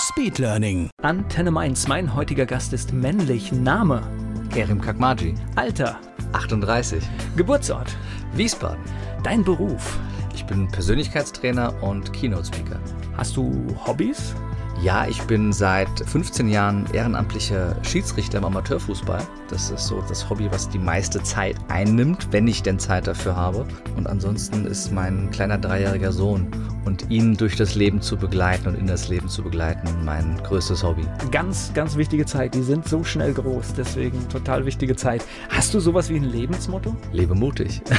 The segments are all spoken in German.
Speedlearning. Antenne Mainz, mein heutiger Gast ist männlich. Name, Kerim Kakmaji, Alter, 38, Geburtsort, Wiesbaden. dein Beruf. Ich bin Persönlichkeitstrainer und Keynote-Speaker. Hast du Hobbys? Ja, ich bin seit 15 Jahren ehrenamtlicher Schiedsrichter im Amateurfußball. Das ist so das Hobby, was die meiste Zeit einnimmt, wenn ich denn Zeit dafür habe. Und ansonsten ist mein kleiner dreijähriger Sohn und ihn durch das Leben zu begleiten und in das Leben zu begleiten mein größtes Hobby. Ganz, ganz wichtige Zeit. Die sind so schnell groß, deswegen total wichtige Zeit. Hast du sowas wie ein Lebensmotto? Lebe mutig.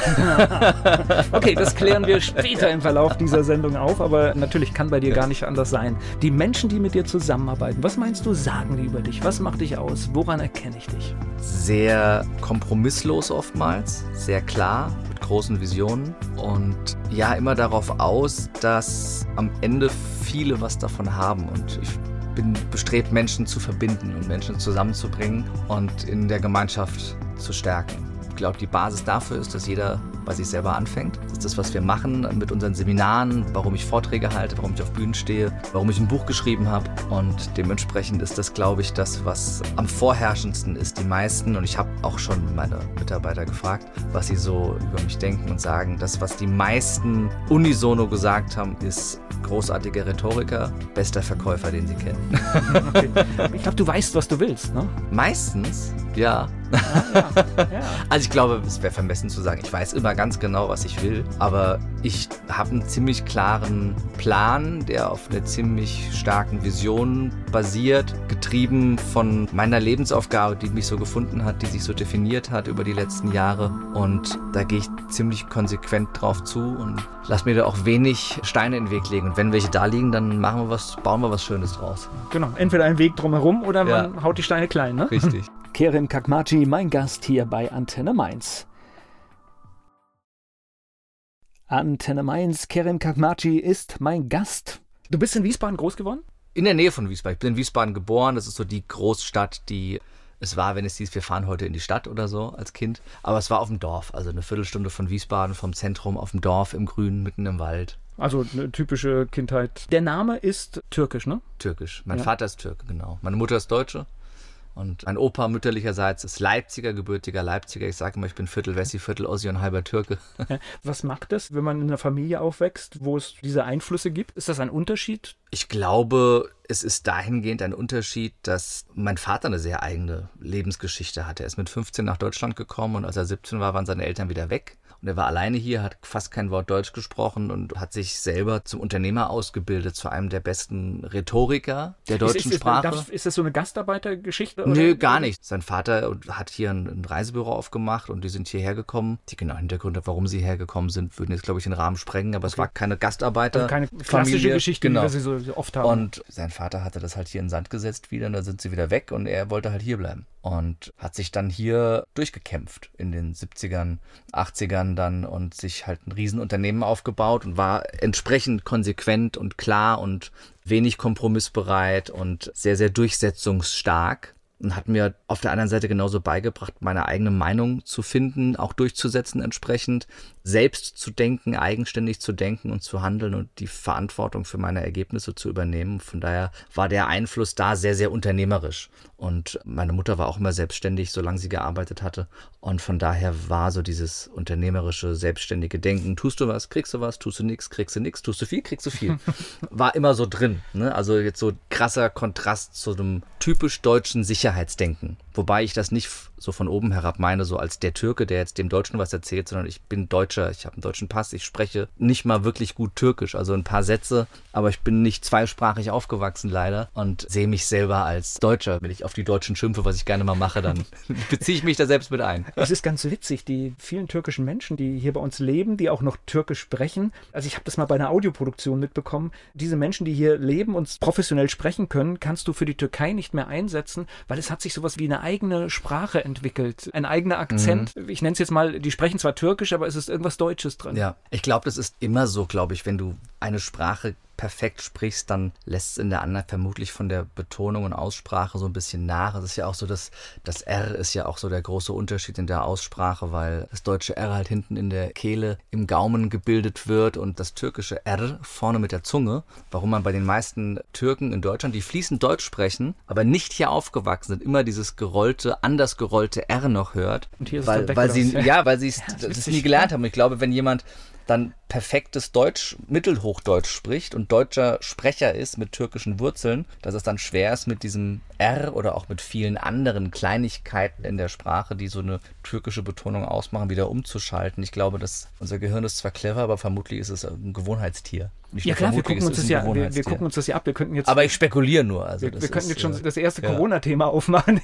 Okay, das klären wir später im Verlauf dieser Sendung auf, aber natürlich kann bei dir gar nicht anders sein. Die Menschen, die mit dir zusammenarbeiten, was meinst du, sagen die über dich? Was macht dich aus? Woran erkenne ich dich? sehr kompromisslos oftmals, sehr klar, mit großen Visionen und ja, immer darauf aus, dass am Ende viele was davon haben und ich bin bestrebt, Menschen zu verbinden und Menschen zusammenzubringen und in der Gemeinschaft zu stärken. Ich glaube, die Basis dafür ist, dass jeder bei sich selber anfängt. Das ist das, was wir machen mit unseren Seminaren, warum ich Vorträge halte, warum ich auf Bühnen stehe, warum ich ein Buch geschrieben habe. Und dementsprechend ist das, glaube ich, das, was am vorherrschendsten ist. Die meisten, und ich habe auch schon meine Mitarbeiter gefragt, was sie so über mich denken und sagen. Das, was die meisten unisono gesagt haben, ist großartiger Rhetoriker, bester Verkäufer, den sie kennen. Okay. Ich glaube, du weißt, was du willst, ne? Meistens, ja. Ja. Also ich glaube, es wäre vermessen zu sagen, ich weiß immer ganz genau, was ich will, aber ich habe einen ziemlich klaren Plan, der auf einer ziemlich starken Vision basiert, getrieben von meiner Lebensaufgabe, die mich so gefunden hat, die sich so definiert hat über die letzten Jahre und da gehe ich ziemlich konsequent drauf zu und lass mir da auch wenig Steine in den Weg legen und wenn welche da liegen, dann machen wir was, bauen wir was Schönes draus. Genau, entweder ein Weg drumherum oder man Ja. haut die Steine klein, ne? Richtig. Kerim Kakmachi, mein Gast hier bei Antenne Mainz. Antenne Mainz, Kerim Kakmachi ist mein Gast. Du bist in Wiesbaden groß geworden? In der Nähe von Wiesbaden. Ich bin in Wiesbaden geboren. Das ist so die Großstadt, die es war, wenn es hieß, wir fahren heute in die Stadt oder so als Kind. Aber es war auf dem Dorf. Also eine Viertelstunde von Wiesbaden, vom Zentrum, auf dem Dorf, im Grünen, mitten im Wald. Also eine typische Kindheit. Der Name ist türkisch, ne? Türkisch. Mein Ja. Vater ist Türke, genau. Meine Mutter ist Deutsche. Und mein Opa mütterlicherseits ist Leipziger, gebürtiger Leipziger. Ich sage immer, ich bin Viertel Wessi, Viertel Ossi und halber Türke. Was macht es, wenn man in einer Familie aufwächst, wo es diese Einflüsse gibt? Ist das ein Unterschied? Ich glaube, es ist dahingehend ein Unterschied, dass mein Vater eine sehr eigene Lebensgeschichte hatte. Er ist mit 15 nach Deutschland gekommen und als er 17 war, waren seine Eltern wieder weg. Und er war alleine hier, hat fast kein Wort Deutsch gesprochen und hat sich selber zum Unternehmer ausgebildet, zu einem der besten Rhetoriker der deutschen ist, ist, Sprache. darf- ist das so eine Gastarbeitergeschichte? Nö, gar nicht. Sein Vater hat hier ein, ein Reisebüro aufgemacht und die sind hierher gekommen. Die genauen Hintergründe, warum sie hergekommen sind, würden jetzt, glaube ich, den Rahmen sprengen, aber es war keine Gastarbeiter. Also keine klassische Familie. Geschichte, genau. wie wir sie so oft haben. Und sein Vater hatte das halt hier in den Sand gesetzt wieder und da sind sie wieder weg und er wollte halt hier bleiben. Und hat sich dann hier durchgekämpft in den 70ern, 80ern dann und sich halt ein Riesenunternehmen aufgebaut und war entsprechend konsequent und klar und wenig kompromissbereit und sehr, sehr durchsetzungsstark. Und hat mir auf der anderen Seite genauso beigebracht, meine eigene Meinung zu finden, auch durchzusetzen entsprechend, selbst zu denken, eigenständig zu denken und zu handeln und die Verantwortung für meine Ergebnisse zu übernehmen. Von daher war der Einfluss da sehr, sehr unternehmerisch. Und meine Mutter war auch immer selbstständig, solange sie gearbeitet hatte. Und von daher war so dieses unternehmerische, selbstständige Denken, tust du was, kriegst du was, tust du nichts, kriegst du nichts, tust du viel, kriegst du viel. war immer so drin. Ne? Also jetzt so krasser Kontrast zu einem typisch deutschen Sicherheitsdenken. Wobei ich das nicht so von oben herab meine, so als der Türke, der jetzt dem Deutschen was erzählt, sondern ich bin Deutscher, ich habe einen deutschen Pass, ich spreche nicht mal wirklich gut Türkisch, also ein paar Sätze, aber ich bin nicht zweisprachig aufgewachsen leider und sehe mich selber als Deutscher. Wenn ich auf die Deutschen schimpfe, was ich gerne mal mache, dann beziehe ich mich da selbst mit ein. Es ist ganz witzig, die vielen türkischen Menschen, die hier bei uns leben, die auch noch Türkisch sprechen. Also ich habe das mal bei einer Audioproduktion mitbekommen. Diese Menschen, die hier leben und professionell sprechen können, kannst du für die Türkei nicht mehr einsetzen, weil es hat sich sowas wie eine eigene Sprache entwickelt, ein eigener Akzent. Mhm. Ich nenne es jetzt mal, die sprechen zwar Türkisch, aber es ist irgendwas Deutsches drin. Ja, ich glaube, das ist immer so, glaube ich, wenn du eine Sprache perfekt sprichst, dann lässt es in der anderen vermutlich von der Betonung und Aussprache so ein bisschen nach. Es ist ja auch so, dass das R ist ja auch so der große Unterschied in der Aussprache, weil das deutsche R halt hinten in der Kehle im Gaumen gebildet wird und das türkische R vorne mit der Zunge. Warum man bei den meisten Türken in Deutschland, die fließend Deutsch sprechen, aber nicht hier aufgewachsen sind, immer dieses gerollte, anders gerollte R noch hört. Und hier ist weil, es weil sie, ja, weil sie es Ja, nie gelernt haben. Ich glaube, wenn jemand dann perfektes Deutsch, Mittelhochdeutsch spricht und deutscher Sprecher ist mit türkischen Wurzeln, dass es dann schwer ist mit diesem R oder auch mit vielen anderen Kleinigkeiten in der Sprache, die so eine türkische Betonung ausmachen, wieder umzuschalten. Ich glaube, dass unser Gehirn ist zwar clever, aber vermutlich ist es ein Gewohnheitstier. Nicht Ja klar, wir gucken uns das ja, wir, wir gucken uns das ja ab. Wir könnten jetzt aber ich spekuliere nur. Also Wir, wir könnten jetzt schon äh, das erste ja. Corona-Thema aufmachen.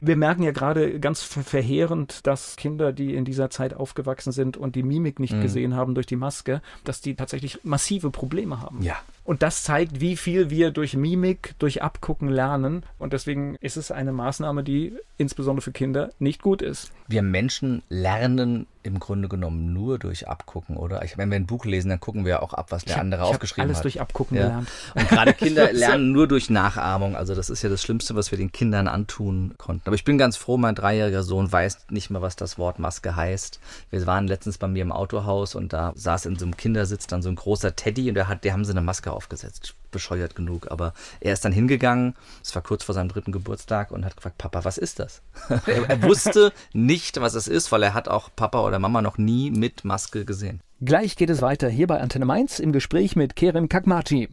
Wir merken ja gerade ganz ver- verheerend, dass Kinder, die in dieser Zeit aufgewachsen sind und die Mimik Mhm. nicht gesehen haben durch die Maske, dass die tatsächlich massive Probleme haben. Ja. Und das zeigt, wie viel wir durch Mimik, durch Abgucken lernen. Und deswegen ist es eine Maßnahme, die insbesondere für Kinder nicht gut ist. Wir Menschen lernen im Grunde genommen nur durch Abgucken, oder? Ich, wenn wir ein Buch lesen, dann gucken wir auch ab, was der Ich andere hab aufgeschrieben alles hat. durch Abgucken Ja. gelernt. Und gerade Kinder lernen nur durch Nachahmung. Also das ist ja das Schlimmste, was wir den Kindern antun konnten. Aber ich bin ganz froh, mein dreijähriger Sohn weiß nicht mehr, was das Wort Maske heißt. Wir waren letztens bei mir im Autohaus und da saß in so einem Kindersitz dann so ein großer Teddy und der hat, der haben sie eine Maske aufgesetzt. Bescheuert genug. Aber er ist dann hingegangen, es war kurz vor seinem dritten Geburtstag und hat gefragt, Papa, was ist das? er, wusste nicht, was es ist, weil er hat auch Papa oder Mama noch nie mit Maske gesehen. Gleich geht es weiter hier bei Antenne Mainz im Gespräch mit Kerim Kakmaci.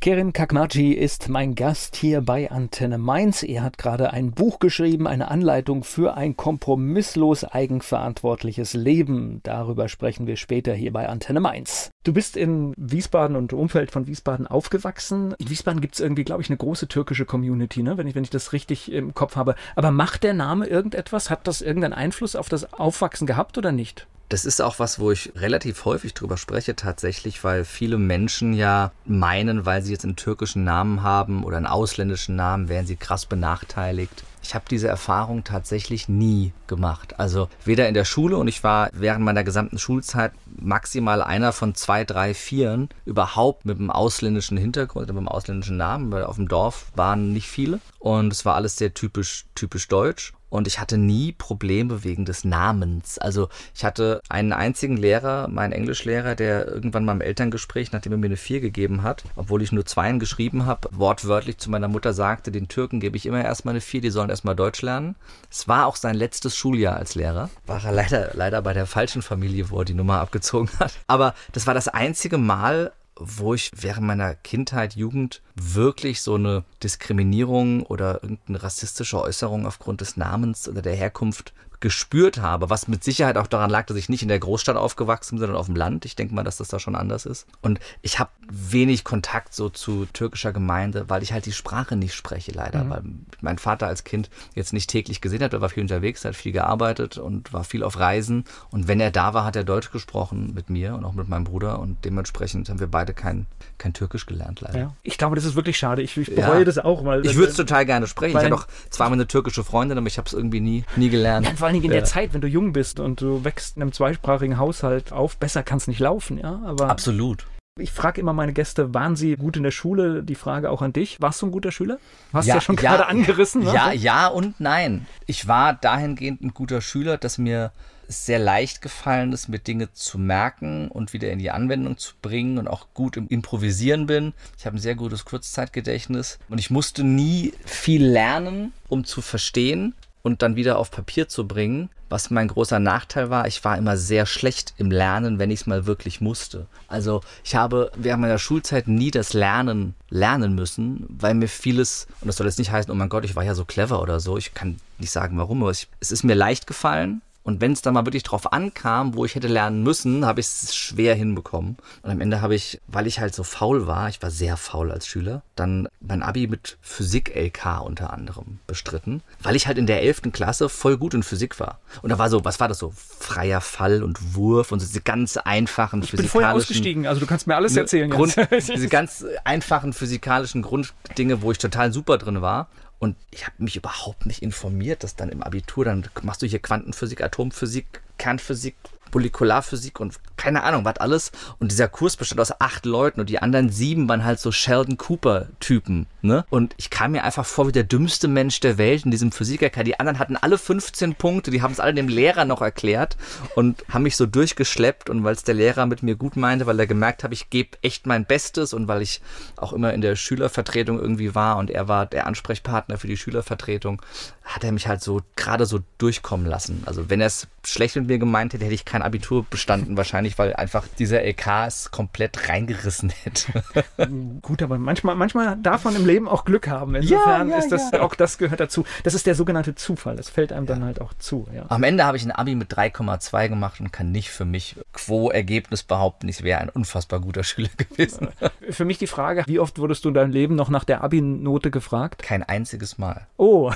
Kerim Kakmaci ist mein Gast hier bei Antenne Mainz. Er hat gerade ein Buch geschrieben, eine Anleitung für ein kompromisslos eigenverantwortliches Leben. Darüber sprechen wir später hier bei Antenne Mainz. Du bist in Wiesbaden und Umfeld von Wiesbaden aufgewachsen. In Wiesbaden gibt es irgendwie, glaube ich, eine große türkische Community, ne? wenn, ich, wenn ich das richtig im Kopf habe. Aber macht der Name irgendetwas? Hat das irgendeinen Einfluss auf das Aufwachsen gehabt oder nicht? Das ist auch was, wo ich relativ häufig drüber spreche tatsächlich, weil viele Menschen ja meinen, weil sie jetzt einen türkischen Namen haben oder einen ausländischen Namen, wären sie krass benachteiligt. Ich habe diese Erfahrung tatsächlich nie gemacht. Also weder in der Schule und ich war während meiner gesamten Schulzeit maximal einer von zwei, drei, vieren überhaupt mit einem ausländischen Hintergrund, mit einem ausländischen Namen, weil auf dem Dorf waren nicht viele und es war alles sehr typisch, typisch deutsch. Und ich hatte nie Probleme wegen des Namens. Also ich hatte einen einzigen Lehrer, meinen Englischlehrer, der irgendwann mal im Elterngespräch, nachdem er mir eine 4 gegeben hat, obwohl ich nur Zweien geschrieben habe, wortwörtlich zu meiner Mutter sagte, den Türken gebe ich immer erstmal eine 4, die sollen erstmal Deutsch lernen. Es war auch sein letztes Schuljahr als Lehrer. War er leider, leider bei der falschen Familie, wo er die Nummer abgezogen hat. Aber das war das einzige Mal, wo ich während meiner Kindheit, Jugend wirklich so eine Diskriminierung oder irgendeine rassistische Äußerung aufgrund des Namens oder der Herkunft gespürt habe, was mit Sicherheit auch daran lag, dass ich nicht in der Großstadt aufgewachsen bin, sondern auf dem Land. Ich denke mal, dass das da schon anders ist. Und ich habe wenig Kontakt so zu türkischer Gemeinde, weil ich halt die Sprache nicht spreche, leider. Mhm. Weil mein Vater als Kind jetzt nicht täglich gesehen hat, er war viel unterwegs, hat viel gearbeitet und war viel auf Reisen. Und wenn er da war, hat er Deutsch gesprochen mit mir und auch mit meinem Bruder. Und dementsprechend haben wir beide kein, kein Türkisch gelernt, leider. Ja. Ich glaube, das ist wirklich schade. Ich, ich bereue Ja. das auch, weil Ich würde es total gerne sprechen. Ich hatte auch zweimal eine türkische Freundin, aber ich habe es irgendwie nie, nie gelernt. Ja, vor allen Dingen in Ja. der Zeit, wenn du jung bist und du wächst in einem zweisprachigen Haushalt auf, besser kann es nicht laufen, ja. Aber Absolut. ich frage immer meine Gäste, waren sie gut in der Schule? Die Frage auch an dich. Warst du ein guter Schüler? Hast ja, ja schon gerade angerissen. ne? Ja, ja und nein. Ich war dahingehend ein guter Schüler, dass mir es sehr leicht gefallen ist, mir Dinge zu merken und wieder in die Anwendung zu bringen und auch gut im Improvisieren bin. Ich habe ein sehr gutes Kurzzeitgedächtnis und ich musste nie viel lernen, um zu verstehen. Und dann wieder auf Papier zu bringen. Was mein großer Nachteil war, ich war immer sehr schlecht im Lernen, wenn ich es mal wirklich musste. Also ich habe während meiner Schulzeit nie das Lernen lernen müssen, weil mir vieles, und das soll jetzt nicht heißen, oh mein Gott, ich war ja so clever oder so, ich kann nicht sagen warum, aber ich, es ist mir leicht gefallen, und wenn es dann mal wirklich drauf ankam, wo ich hätte lernen müssen, habe ich es schwer hinbekommen. Und am Ende habe ich, weil ich halt so faul war, ich war sehr faul als Schüler, dann mein Abi mit Physik-LK unter anderem bestritten, weil ich halt in der 11. Klasse voll gut in Physik war. Und da war so, was war das so? Freier Fall und Wurf und so diese ganz einfachen ich physikalischen... Ich bin vorher ausgestiegen, also du kannst mir alles erzählen. Grund, diese ganz einfachen physikalischen Grunddinge, wo ich total super drin war. Und ich habe mich überhaupt nicht informiert, dass dann im Abitur, dann machst du hier Quantenphysik, Atomphysik, Kernphysik, Molekularphysik und keine Ahnung, was alles. Und dieser Kurs bestand aus acht Leuten und die anderen sieben waren halt so Sheldon Cooper-Typen. Ne? Und ich kam mir einfach vor wie der dümmste Mensch der Welt in diesem Physiker. Die anderen hatten alle 15 Punkte, die haben es alle dem Lehrer noch erklärt und haben mich so durchgeschleppt. Und weil es der Lehrer mit mir gut meinte, weil er gemerkt hat, ich gebe echt mein Bestes und weil ich auch immer in der Schülervertretung irgendwie war und er war der Ansprechpartner für die Schülervertretung, hat er mich halt so gerade so durchkommen lassen. Also wenn er es schlecht mit mir gemeint hätte, hätte ich kein Abitur bestanden wahrscheinlich, weil einfach dieser LK es komplett reingerissen hätte. Gut, aber manchmal, manchmal darf man im Leben auch Glück haben. Insofern ja, ja, ist das, ja. auch das gehört dazu. Das ist der sogenannte Zufall. Das fällt einem dann halt auch zu. Am Ende habe ich ein Abi mit 3,2 gemacht und kann nicht für mich quo Ergebnis behaupten, ich wäre ein unfassbar guter Schüler gewesen. Für mich die Frage, wie oft wurdest du in deinem Leben noch nach der Abi-Note gefragt? Kein einziges Mal. Oh,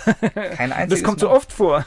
Kein einziges das kommt Mal. so oft vor.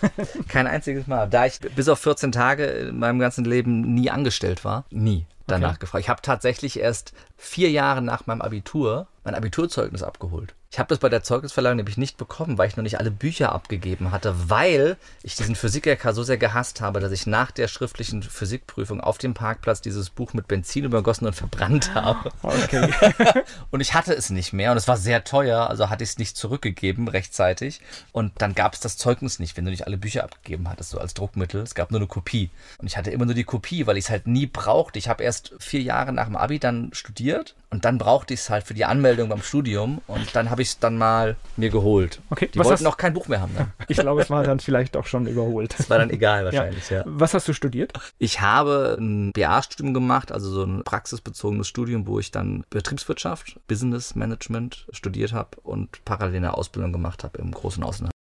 Kein einziges Mal. Da ich bis auf 14 Tage in meinem ganzen Leben nie angestellt war, nie danach okay. gefragt. Ich habe tatsächlich erst vier Jahre nach meinem Abitur mein Abiturzeugnis abgeholt. Ich habe das bei der Zeugnisverleihung nämlich nicht bekommen, weil ich noch nicht alle Bücher abgegeben hatte, weil ich diesen Physik-LK so sehr gehasst habe, dass ich nach der schriftlichen Physikprüfung auf dem Parkplatz dieses Buch mit Benzin übergossen und verbrannt habe. Okay. und ich hatte es nicht mehr und es war sehr teuer, also hatte ich es nicht zurückgegeben rechtzeitig. Und dann gab es das Zeugnis nicht, wenn du nicht alle Bücher abgegeben hattest, so als Druckmittel. Es gab nur eine Kopie. Und ich hatte immer nur die Kopie, weil ich es halt nie brauchte. Ich habe erst vier Jahre nach dem Abi dann studiert und dann brauchte ich es halt für die Anmeldung beim Studium und dann habe ich es dann mal mir geholt. Okay, die wollten hast... noch kein Buch mehr haben. Ne? Ich glaube, es war dann vielleicht auch schon überholt. Das war dann egal wahrscheinlich, ja. ja. Was hast du studiert? Ich habe ein BA-Studium gemacht, also so ein praxisbezogenes Studium, wo ich dann Betriebswirtschaft, Business Management studiert habe und parallel eine Ausbildung gemacht habe im großen Außenhandel.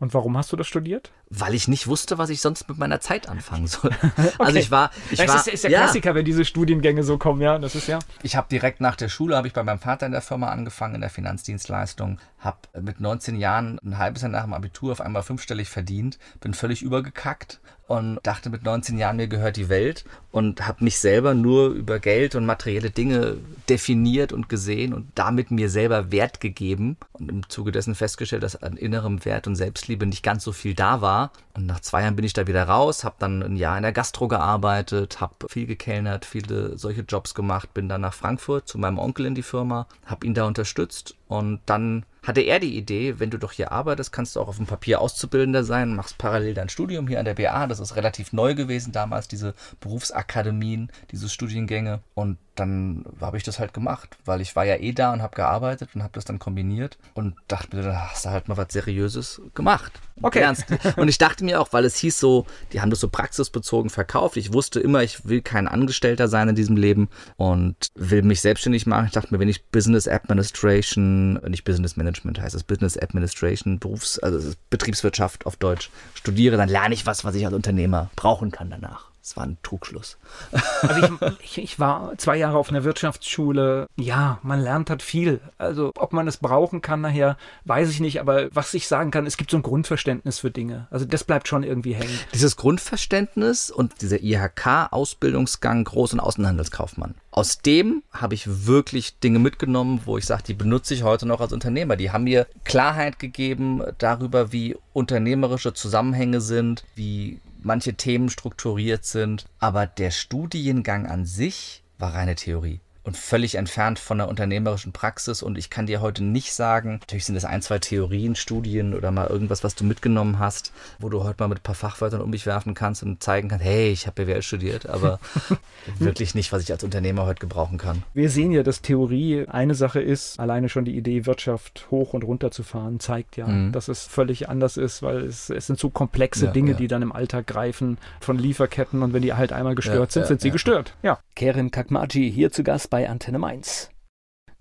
Und warum hast du das studiert? Weil ich nicht wusste, was ich sonst mit meiner Zeit anfangen soll. okay. Also ich war, ich das war, ist, ist der ja. Klassiker, wenn diese Studiengänge so kommen, ja, das ist ja. Ich habe direkt nach der Schule habe ich bei meinem Vater in der Firma angefangen in der Finanzdienstleistung, habe mit 19 Jahren ein halbes Jahr nach dem Abitur auf einmal fünfstellig verdient, bin völlig übergekackt und dachte mit 19 Jahren, mir gehört die Welt und habe mich selber nur über Geld und materielle Dinge definiert und gesehen und damit mir selber Wert gegeben und im Zuge dessen festgestellt, dass an innerem Wert und Selbstliebe nicht ganz so viel da war. Und nach zwei Jahren bin ich da wieder raus, habe dann ein Jahr in der Gastro gearbeitet, habe viel gekellnert, viele solche Jobs gemacht, bin dann nach Frankfurt zu meinem Onkel in die Firma, habe ihn da unterstützt und dann hatte er die Idee, wenn du doch hier arbeitest, kannst du auch auf dem Papier Auszubildender sein, machst parallel dein Studium hier an der BA. Das ist relativ neu gewesen damals, diese Berufsakademien, diese Studiengänge. Und dann habe ich das halt gemacht, weil ich war ja eh da und habe gearbeitet und habe das dann kombiniert und dachte mir, da hast du halt mal was Seriöses gemacht. Okay. Ernst. Und ich dachte mir auch, weil es hieß so, die haben das so praxisbezogen verkauft. Ich wusste immer, ich will kein Angestellter sein in diesem Leben und will mich selbstständig machen. Ich dachte mir, wenn ich Business Administration, nicht Business Management heißt es, Business Administration, Berufs-, also Betriebswirtschaft auf Deutsch studiere, dann lerne ich was, was ich als Unternehmer brauchen kann danach. Das war ein Trugschluss. Also ich, ich, ich, war zwei Jahre auf einer Wirtschaftsschule. Ja, man lernt halt viel. Also ob man es brauchen kann nachher, weiß ich nicht. Aber was ich sagen kann, es gibt so ein Grundverständnis für Dinge. Also das bleibt schon irgendwie hängen. Dieses Grundverständnis und dieser IHK-Ausbildungsgang Groß- und Außenhandelskaufmann. Aus dem habe ich wirklich Dinge mitgenommen, wo ich sage, die benutze ich heute noch als Unternehmer. Die haben mir Klarheit gegeben darüber, wie unternehmerische Zusammenhänge sind, wie manche Themen strukturiert sind, aber der Studiengang an sich war reine Theorie. Und völlig entfernt von der unternehmerischen Praxis. Und ich kann dir heute nicht sagen, natürlich sind das ein, zwei Theorien, Studien oder mal irgendwas, was du mitgenommen hast, wo du heute mal mit ein paar Fachwörtern um dich werfen kannst und zeigen kannst, hey, ich habe BWL studiert, aber wirklich nicht, was ich als Unternehmer heute gebrauchen kann. Wir sehen ja, dass Theorie eine Sache ist, alleine schon die Idee, Wirtschaft hoch und runter zu fahren, zeigt ja, mhm. dass es völlig anders ist, weil es, es sind so komplexe ja, Dinge, ja. die dann im Alltag greifen von Lieferketten und wenn die halt einmal gestört ja, sind, sind sie gestört. Ja. Kerim Kakmaji hier zu Gast bei Antenne Mainz.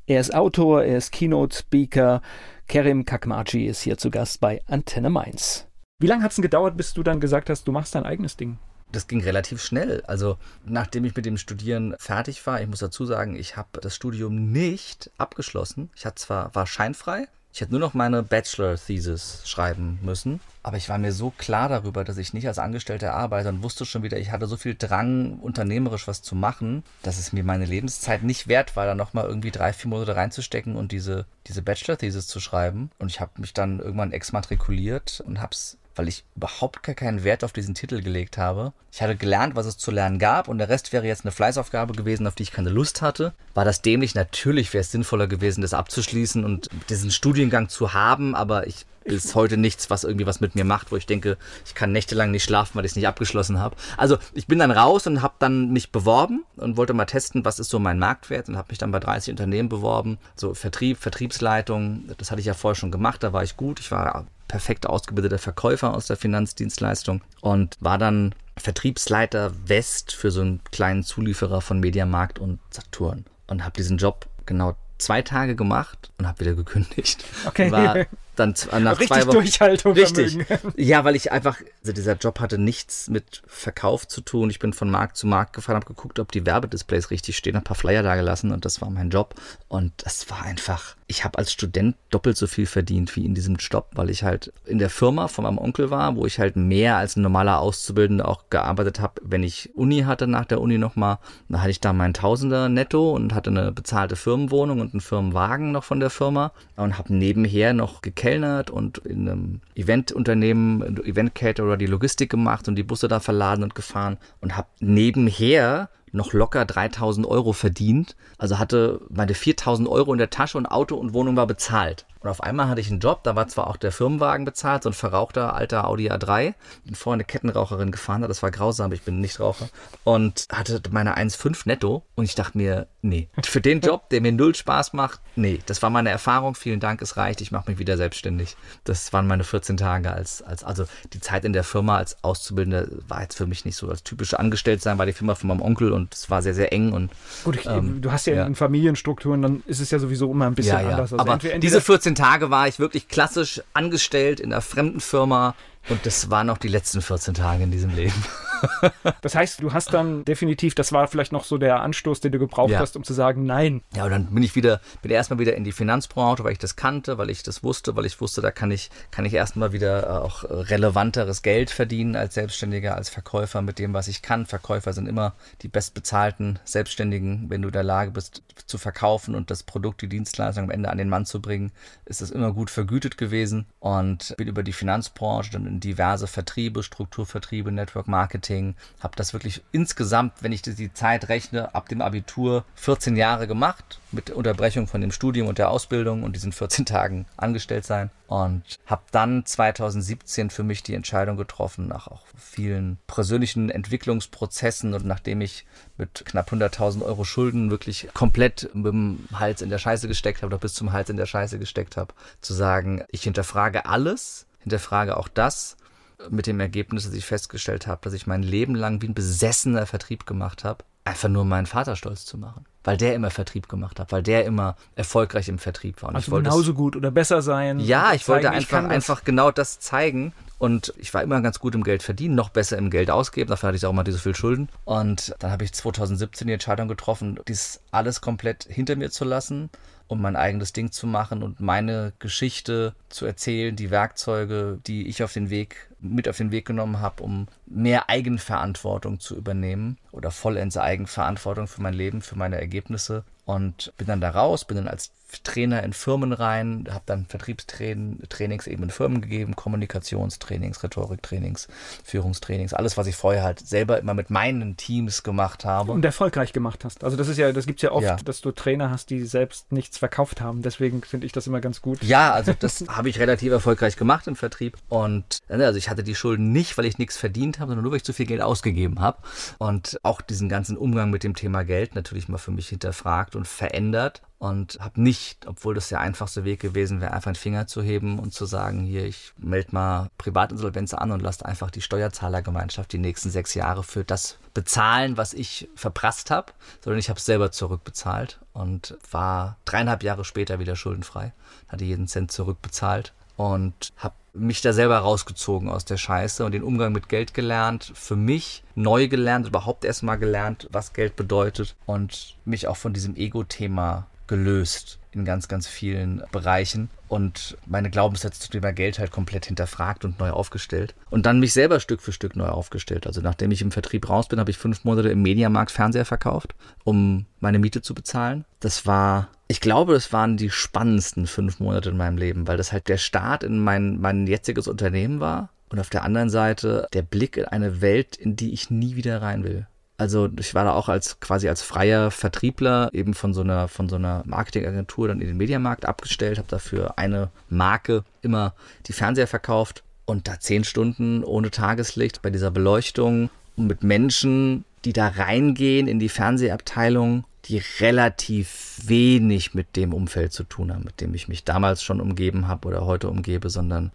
Er ist Autor, er ist Keynote-Speaker. Kerim Kakmaji ist hier zu Gast bei Antenne Mainz. Wie lange hat es denn gedauert, bis du dann gesagt hast, du machst dein eigenes Ding? Das ging relativ schnell. Also nachdem ich mit dem Studieren fertig war, ich muss dazu sagen, ich habe das Studium nicht abgeschlossen. Ich hatte zwar war scheinfrei, ich hätte nur noch meine Bachelor-Thesis schreiben müssen. Aber ich war mir so klar darüber, dass ich nicht als Angestellter arbeite und wusste schon wieder, ich hatte so viel Drang, unternehmerisch was zu machen, dass es mir meine Lebenszeit nicht wert war, da nochmal irgendwie drei, vier Monate reinzustecken und diese, diese Bachelor-Thesis zu schreiben. Und ich habe mich dann irgendwann exmatrikuliert und habe es weil ich überhaupt gar keinen Wert auf diesen Titel gelegt habe. Ich hatte gelernt, was es zu lernen gab und der Rest wäre jetzt eine Fleißaufgabe gewesen, auf die ich keine Lust hatte. War das dämlich? Natürlich wäre es sinnvoller gewesen, das abzuschließen und diesen Studiengang zu haben, aber ich ist heute nichts, was irgendwie was mit mir macht, wo ich denke, ich kann nächtelang nicht schlafen, weil ich es nicht abgeschlossen habe. Also ich bin dann raus und habe dann mich beworben und wollte mal testen, was ist so mein Marktwert und habe mich dann bei 30 Unternehmen beworben, so Vertrieb, Vertriebsleitung. Das hatte ich ja vorher schon gemacht, da war ich gut. Ich war perfekt ausgebildeter Verkäufer aus der Finanzdienstleistung und war dann Vertriebsleiter West für so einen kleinen Zulieferer von Mediamarkt und Saturn und habe diesen Job genau zwei Tage gemacht und habe wieder gekündigt. Okay. War dann nach Richtig zwei Wochen. Durchhaltung. Richtig. Ja, weil ich einfach, also dieser Job hatte nichts mit Verkauf zu tun. Ich bin von Markt zu Markt gefahren, habe geguckt, ob die Werbedisplays richtig stehen, ein paar Flyer da gelassen und das war mein Job. Und das war einfach, ich habe als Student doppelt so viel verdient wie in diesem Job, weil ich halt in der Firma von meinem Onkel war, wo ich halt mehr als ein normaler Auszubildender auch gearbeitet habe, wenn ich Uni hatte nach der Uni nochmal. Da hatte ich da meinen Tausender netto und hatte eine bezahlte Firmenwohnung und einen Firmenwagen noch von der Firma und habe nebenher noch gekämpft gekellnert und in einem Eventunternehmen, Event-Caterer die Logistik gemacht und die Busse da verladen und gefahren und habe nebenher noch locker 3000 Euro verdient. Also hatte meine 4000 Euro in der Tasche und Auto und Wohnung war bezahlt. Und auf einmal hatte ich einen Job, da war zwar auch der Firmenwagen bezahlt, so ein verrauchter alter Audi A3. Bin vorher eine Kettenraucherin gefahren hat, das war grausam, ich bin nicht Raucher. Und hatte meine 1,5 netto und ich dachte mir, nee, für den Job, der mir null Spaß macht, nee, das war meine Erfahrung, vielen Dank, es reicht, ich mache mich wieder selbstständig. Das waren meine 14 Tage als, als, also die Zeit in der Firma als Auszubildender war jetzt für mich nicht so als typische Angestelltsein, war die Firma von meinem Onkel und es war sehr, sehr eng und. Gut, ich, ähm, du hast ja, ja, in Familienstrukturen, dann ist es ja sowieso immer ein bisschen ja, ja. anders. Also Aber entweder, diese 14 Tage war ich wirklich klassisch angestellt in einer fremden Firma und das waren auch die letzten 14 Tage in diesem Leben. das heißt, du hast dann definitiv, das war vielleicht noch so der Anstoß, den du gebraucht ja. hast, um zu sagen, nein. Ja, und dann bin ich wieder, bin erstmal wieder in die Finanzbranche, weil ich das kannte, weil ich das wusste, weil ich wusste, da kann ich, kann ich erstmal wieder äh, auch relevanteres Geld verdienen als Selbstständiger, als Verkäufer mit dem, was ich kann. Verkäufer sind immer die bestbezahlten Selbstständigen. Wenn du in der Lage bist zu verkaufen und das Produkt, die Dienstleistung am Ende an den Mann zu bringen, ist das immer gut vergütet gewesen und bin über die Finanzbranche dann in diverse Vertriebe, Strukturvertriebe, Network Marketing Marketing, habe das wirklich insgesamt, wenn ich die Zeit rechne, ab dem Abitur 14 Jahre gemacht, mit Unterbrechung von dem Studium und der Ausbildung und diesen 14 Tagen angestellt sein. Und habe dann 2017 für mich die Entscheidung getroffen, nach auch vielen persönlichen Entwicklungsprozessen und nachdem ich mit knapp 100.000 Euro Schulden wirklich komplett mit dem Hals in der Scheiße gesteckt habe oder bis zum Hals in der Scheiße gesteckt habe, zu sagen, ich hinterfrage alles, hinterfrage auch das, mit dem Ergebnis, dass ich festgestellt habe, dass ich mein Leben lang wie ein besessener Vertrieb gemacht habe, einfach nur meinen Vater stolz zu machen. Weil der immer Vertrieb gemacht hat, weil der immer erfolgreich im Vertrieb war. Und also genauso gut oder besser sein. Ja, ich zeigen, wollte einfach, ich einfach genau das zeigen. Und ich war immer ganz gut im Geld verdienen, noch besser im Geld ausgeben. Dafür hatte ich auch mal so viel Schulden. Und dann habe ich 2017 die Entscheidung getroffen, dies alles komplett hinter mir zu lassen um mein eigenes Ding zu machen und meine Geschichte zu erzählen, die Werkzeuge, die ich auf den Weg mit auf den Weg genommen habe, um mehr Eigenverantwortung zu übernehmen oder vollends Eigenverantwortung für mein Leben, für meine Ergebnisse. Und bin dann da raus, bin dann als Trainer in Firmen rein, habe dann Vertriebstrainings eben in Firmen gegeben, Kommunikationstrainings, Rhetoriktrainings, Führungstrainings, alles, was ich vorher halt selber immer mit meinen Teams gemacht habe. Und erfolgreich gemacht hast. Also das ist ja, das gibt es ja oft, ja. dass du Trainer hast, die selbst nichts verkauft haben. Deswegen finde ich das immer ganz gut. Ja, also das habe ich relativ erfolgreich gemacht im Vertrieb. Und also ich hatte die Schulden nicht, weil ich nichts verdient habe, sondern nur, weil ich zu viel Geld ausgegeben habe. Und auch diesen ganzen Umgang mit dem Thema Geld natürlich mal für mich hinterfragt und verändert und habe nicht, obwohl das der einfachste Weg gewesen wäre, einfach einen Finger zu heben und zu sagen, hier, ich melde mal Privatinsolvenz an und lasse einfach die Steuerzahlergemeinschaft die nächsten sechs Jahre für das bezahlen, was ich verprasst habe, sondern ich habe es selber zurückbezahlt und war dreieinhalb Jahre später wieder schuldenfrei, hatte jeden Cent zurückbezahlt und habe mich da selber rausgezogen aus der Scheiße und den Umgang mit Geld gelernt, für mich neu gelernt, überhaupt erstmal gelernt, was Geld bedeutet und mich auch von diesem Ego-Thema gelöst in ganz, ganz vielen Bereichen und meine Glaubenssätze zum Thema Geld halt komplett hinterfragt und neu aufgestellt. Und dann mich selber Stück für Stück neu aufgestellt. Also nachdem ich im Vertrieb raus bin, habe ich fünf Monate im Mediamarkt Fernseher verkauft, um meine Miete zu bezahlen. Das war, ich glaube, das waren die spannendsten fünf Monate in meinem Leben, weil das halt der Start in mein, mein jetziges Unternehmen war. Und auf der anderen Seite der Blick in eine Welt, in die ich nie wieder rein will. Also ich war da auch als quasi als freier Vertriebler eben von so einer von so einer Marketingagentur dann in den Mediamarkt abgestellt, habe dafür eine Marke immer die Fernseher verkauft und da zehn Stunden ohne Tageslicht bei dieser Beleuchtung und mit Menschen, die da reingehen in die Fernsehabteilung, die relativ wenig mit dem Umfeld zu tun haben, mit dem ich mich damals schon umgeben habe oder heute umgebe, sondern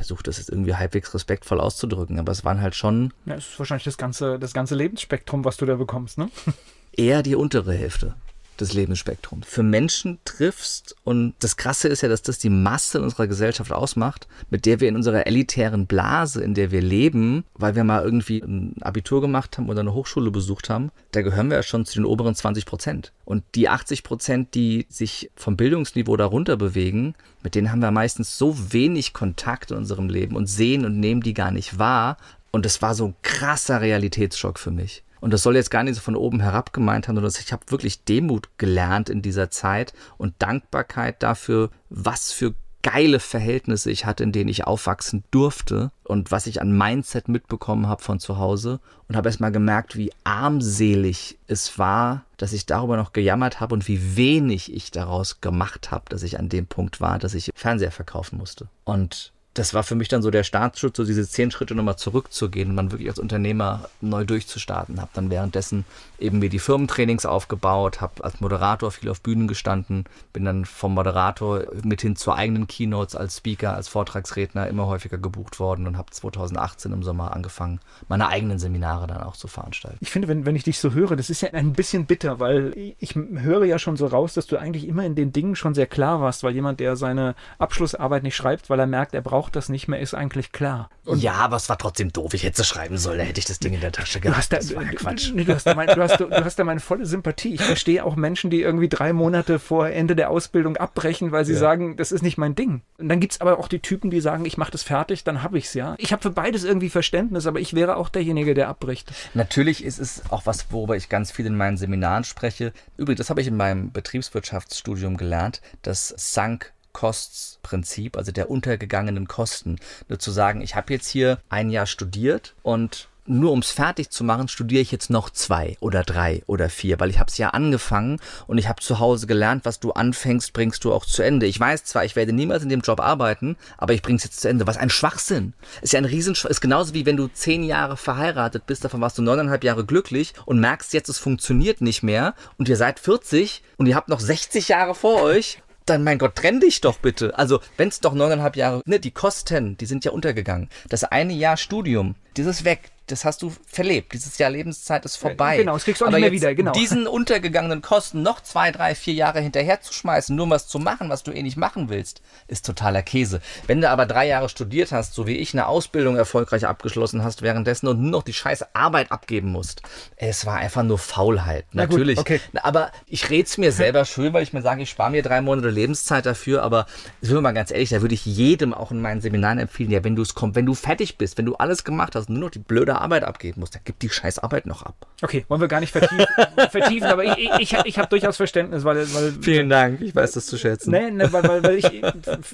versuche das jetzt irgendwie halbwegs respektvoll auszudrücken, aber es waren halt schon. Ja, es ist wahrscheinlich das ganze, das ganze Lebensspektrum, was du da bekommst, ne? Eher die untere Hälfte des Lebensspektrums für Menschen triffst. Und das Krasse ist ja, dass das die Masse unserer Gesellschaft ausmacht, mit der wir in unserer elitären Blase, in der wir leben, weil wir mal irgendwie ein Abitur gemacht haben oder eine Hochschule besucht haben, da gehören wir ja schon zu den oberen 20 Prozent. Und die 80 Prozent, die sich vom Bildungsniveau darunter bewegen, mit denen haben wir meistens so wenig Kontakt in unserem Leben und sehen und nehmen die gar nicht wahr. Und das war so ein krasser Realitätsschock für mich. Und das soll jetzt gar nicht so von oben herab gemeint haben, sondern ich habe wirklich Demut gelernt in dieser Zeit und Dankbarkeit dafür, was für geile Verhältnisse ich hatte, in denen ich aufwachsen durfte und was ich an Mindset mitbekommen habe von zu Hause und habe erstmal gemerkt, wie armselig es war, dass ich darüber noch gejammert habe und wie wenig ich daraus gemacht habe, dass ich an dem Punkt war, dass ich Fernseher verkaufen musste. Und das war für mich dann so der Startschritt, so diese zehn Schritte nochmal zurückzugehen und man wirklich als Unternehmer neu durchzustarten. Habe dann währenddessen eben mir die Firmentrainings aufgebaut, habe als Moderator viel auf Bühnen gestanden, bin dann vom Moderator mit hin zu eigenen Keynotes als Speaker, als Vortragsredner immer häufiger gebucht worden und habe 2018 im Sommer angefangen, meine eigenen Seminare dann auch zu veranstalten. Ich finde, wenn, wenn ich dich so höre, das ist ja ein bisschen bitter, weil ich höre ja schon so raus, dass du eigentlich immer in den Dingen schon sehr klar warst, weil jemand, der seine Abschlussarbeit nicht schreibt, weil er merkt, er braucht braucht das nicht mehr, ist eigentlich klar. Und ja, aber es war trotzdem doof. Ich hätte es schreiben sollen, da hätte ich das Ding in der Tasche gehabt. Du hast da, das war ja Quatsch. Du, du, hast da mein, du, hast, du hast da meine volle Sympathie. Ich verstehe auch Menschen, die irgendwie drei Monate vor Ende der Ausbildung abbrechen, weil sie ja. sagen, das ist nicht mein Ding. Und dann gibt es aber auch die Typen, die sagen, ich mache das fertig, dann habe ich es ja. Ich habe für beides irgendwie Verständnis, aber ich wäre auch derjenige, der abbricht. Natürlich ist es auch was, worüber ich ganz viel in meinen Seminaren spreche. Übrigens, das habe ich in meinem Betriebswirtschaftsstudium gelernt, das Sunk Costs-Prinzip, also der untergegangenen Kosten. Nur zu sagen, ich habe jetzt hier ein Jahr studiert und nur um es fertig zu machen, studiere ich jetzt noch zwei oder drei oder vier, weil ich habe es ja angefangen und ich habe zu Hause gelernt, was du anfängst, bringst du auch zu Ende. Ich weiß zwar, ich werde niemals in dem Job arbeiten, aber ich bringe es jetzt zu Ende. Was ein Schwachsinn. Ist ja ein riesen ist genauso wie wenn du zehn Jahre verheiratet bist, davon warst du neuneinhalb Jahre glücklich und merkst jetzt, es funktioniert nicht mehr und ihr seid 40 und ihr habt noch 60 Jahre vor euch dann mein Gott, trenn dich doch bitte. Also, wenn es doch neuneinhalb Jahre, ne, die Kosten, die sind ja untergegangen. Das eine Jahr Studium, dieses weg das hast du verlebt. Dieses Jahr Lebenszeit ist vorbei. Genau, das kriegst du auch Aber nicht mehr wieder. Genau. Diesen untergegangenen Kosten noch zwei, drei, vier Jahre hinterher zu schmeißen, nur was zu machen, was du eh nicht machen willst, ist totaler Käse. Wenn du aber drei Jahre studiert hast, so wie ich eine Ausbildung erfolgreich abgeschlossen hast währenddessen und nur noch die scheiße Arbeit abgeben musst, es war einfach nur Faulheit. Na Natürlich. Gut, okay. Aber ich rede es mir selber schön, weil ich mir sage, ich spare mir drei Monate Lebenszeit dafür. Aber sind wir mal ganz ehrlich, da würde ich jedem auch in meinen Seminaren empfehlen, ja, wenn du es kommt, wenn du fertig bist, wenn du alles gemacht hast, und nur noch die blöde Arbeit abgeben musst, dann gib die scheiß Arbeit noch ab. Okay, wollen wir gar nicht vertiefen, vertiefen aber ich, ich, ich habe durchaus Verständnis, weil, weil Vielen Dank, ich weiß das zu schätzen. Nee, nee weil, weil, weil ich,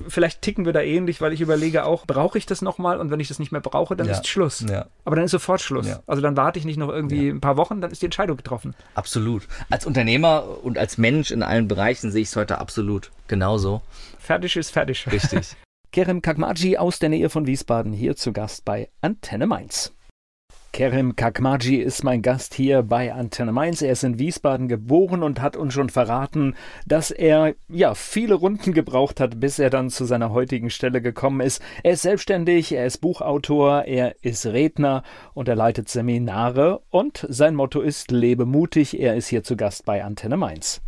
vielleicht ticken wir da ähnlich, weil ich überlege auch, brauche ich das nochmal und wenn ich das nicht mehr brauche, dann Ja. ist Schluss. Ja. Aber dann ist sofort Schluss. Ja. Also dann warte ich nicht noch irgendwie ein paar Wochen, dann ist die Entscheidung getroffen. Absolut. Als Unternehmer und als Mensch in allen Bereichen sehe ich es heute absolut genauso. Fertig ist fertig. Richtig. Kerem Kakmaji aus der Nähe von Wiesbaden hier zu Gast bei Antenne Mainz. Kerem Kakmaji ist mein Gast hier bei Antenne Mainz. Er ist in Wiesbaden geboren und hat uns schon verraten, dass er ja viele Runden gebraucht hat, bis er dann zu seiner heutigen Stelle gekommen ist. Er ist selbstständig, er ist Buchautor, er ist Redner und er leitet Seminare und sein Motto ist Lebe mutig. Er ist hier zu Gast bei Antenne Mainz.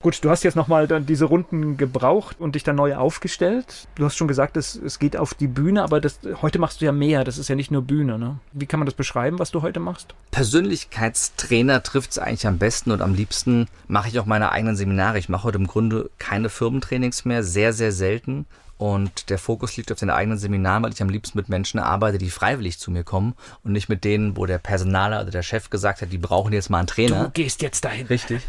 Gut, du hast jetzt nochmal diese Runden gebraucht und dich dann neu aufgestellt. Du hast schon gesagt, es, es geht auf die Bühne, aber das, heute machst du ja mehr. Das ist ja nicht nur Bühne. Ne? Wie kann man das beschreiben, was du heute machst? Persönlichkeitstrainer trifft es eigentlich am besten und am liebsten mache ich auch meine eigenen Seminare. Ich mache heute im Grunde keine Firmentrainings mehr, sehr, sehr selten. Und der Fokus liegt auf den eigenen Seminaren, weil ich am liebsten mit Menschen arbeite, die freiwillig zu mir kommen und nicht mit denen, wo der Personaler oder der Chef gesagt hat, die brauchen jetzt mal einen Trainer. Du gehst jetzt dahin. Richtig.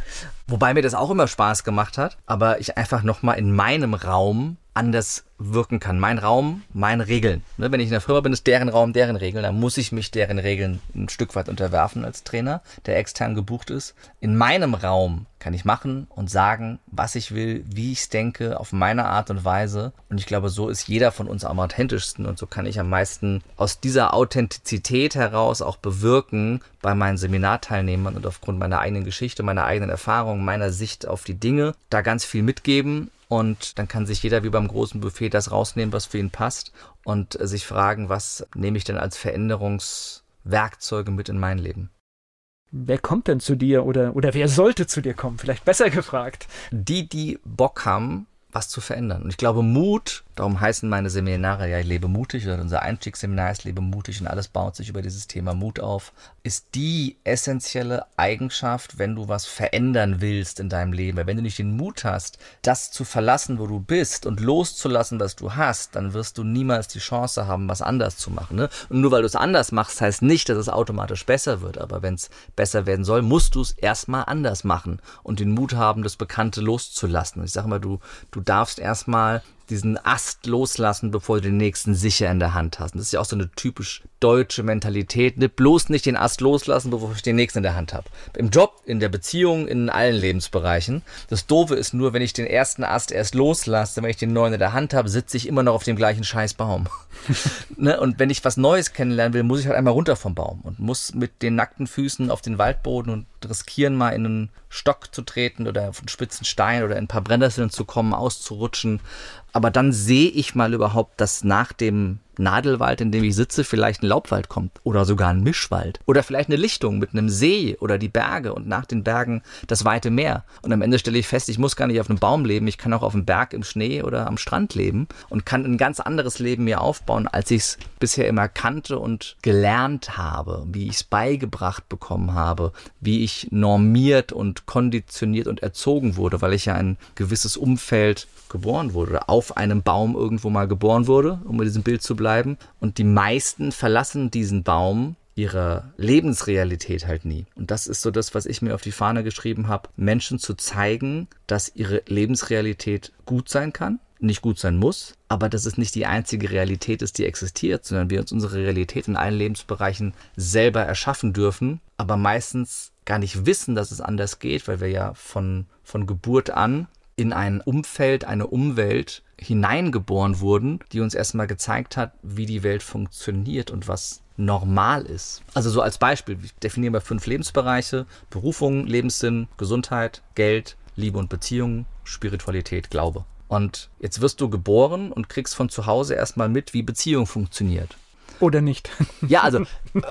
Wobei mir das auch immer Spaß gemacht hat, aber ich einfach nochmal in meinem Raum anders wirken kann. Mein Raum, meine Regeln. Ne, wenn ich in der Firma bin, ist deren Raum, deren Regeln. Dann muss ich mich deren Regeln ein Stück weit unterwerfen als Trainer, der extern gebucht ist. In meinem Raum kann ich machen und sagen, was ich will, wie ich es denke, auf meine Art und Weise. Und ich glaube, so ist jeder von uns am authentischsten und so kann ich am meisten aus dieser Authentizität heraus auch bewirken bei meinen Seminarteilnehmern und aufgrund meiner eigenen Geschichte, meiner eigenen Erfahrung, meiner Sicht auf die Dinge, da ganz viel mitgeben und dann kann sich jeder wie beim großen Buffet das rausnehmen, was für ihn passt und sich fragen, was nehme ich denn als Veränderungswerkzeuge mit in mein Leben. Wer kommt denn zu dir oder, oder wer sollte zu dir kommen? Vielleicht besser gefragt. Die, die Bock haben, was zu verändern. Und ich glaube, Mut, darum heißen meine Seminare ja Lebe mutig oder unser Einstiegsseminar ist Lebe mutig und alles baut sich über dieses Thema Mut auf, ist die essentielle Eigenschaft, wenn du was verändern willst in deinem Leben. Weil Wenn du nicht den Mut hast, das zu verlassen, wo du bist und loszulassen, was du hast, dann wirst du niemals die Chance haben, was anders zu machen. Ne? Und nur weil du es anders machst, heißt nicht, dass es automatisch besser wird. Aber wenn es besser werden soll, musst du es erstmal anders machen und den Mut haben, das Bekannte loszulassen. Ich sage mal, du, du darfst erstmal diesen Ast loslassen, bevor du den nächsten sicher in der Hand hast. Und das ist ja auch so eine typisch deutsche Mentalität. Ne? Bloß nicht den Ast loslassen, bevor ich den nächsten in der Hand habe. Im Job, in der Beziehung, in allen Lebensbereichen. Das Doofe ist nur, wenn ich den ersten Ast erst loslasse, wenn ich den neuen in der Hand habe, sitze ich immer noch auf dem gleichen Scheißbaum. ne? Und wenn ich was Neues kennenlernen will, muss ich halt einmal runter vom Baum und muss mit den nackten Füßen auf den Waldboden und riskieren, mal in einen Stock zu treten oder auf einen spitzen Stein oder in ein paar Brennnesseln zu kommen, auszurutschen. Aber dann sehe ich mal überhaupt, dass nach dem Nadelwald, in dem ich sitze, vielleicht ein Laubwald kommt oder sogar ein Mischwald oder vielleicht eine Lichtung mit einem See oder die Berge und nach den Bergen das weite Meer. Und am Ende stelle ich fest, ich muss gar nicht auf einem Baum leben, ich kann auch auf dem Berg im Schnee oder am Strand leben und kann ein ganz anderes Leben mir aufbauen, als ich es bisher immer kannte und gelernt habe, wie ich es beigebracht bekommen habe, wie ich normiert und konditioniert und erzogen wurde, weil ich ja ein gewisses Umfeld geboren wurde oder auf einem Baum irgendwo mal geboren wurde, um mit diesem Bild zu bleiben. Und die meisten verlassen diesen Baum ihrer Lebensrealität halt nie. Und das ist so das, was ich mir auf die Fahne geschrieben habe, Menschen zu zeigen, dass ihre Lebensrealität gut sein kann, nicht gut sein muss, aber dass es nicht die einzige Realität ist, die existiert, sondern wir uns unsere Realität in allen Lebensbereichen selber erschaffen dürfen, aber meistens gar nicht wissen, dass es anders geht, weil wir ja von, von Geburt an in ein Umfeld, eine Umwelt hineingeboren wurden, die uns erstmal gezeigt hat, wie die Welt funktioniert und was normal ist. Also so als Beispiel, ich definiere mal fünf Lebensbereiche, Berufung, Lebenssinn, Gesundheit, Geld, Liebe und Beziehungen, Spiritualität, Glaube. Und jetzt wirst du geboren und kriegst von zu Hause erstmal mit, wie Beziehung funktioniert. Oder nicht? Ja, also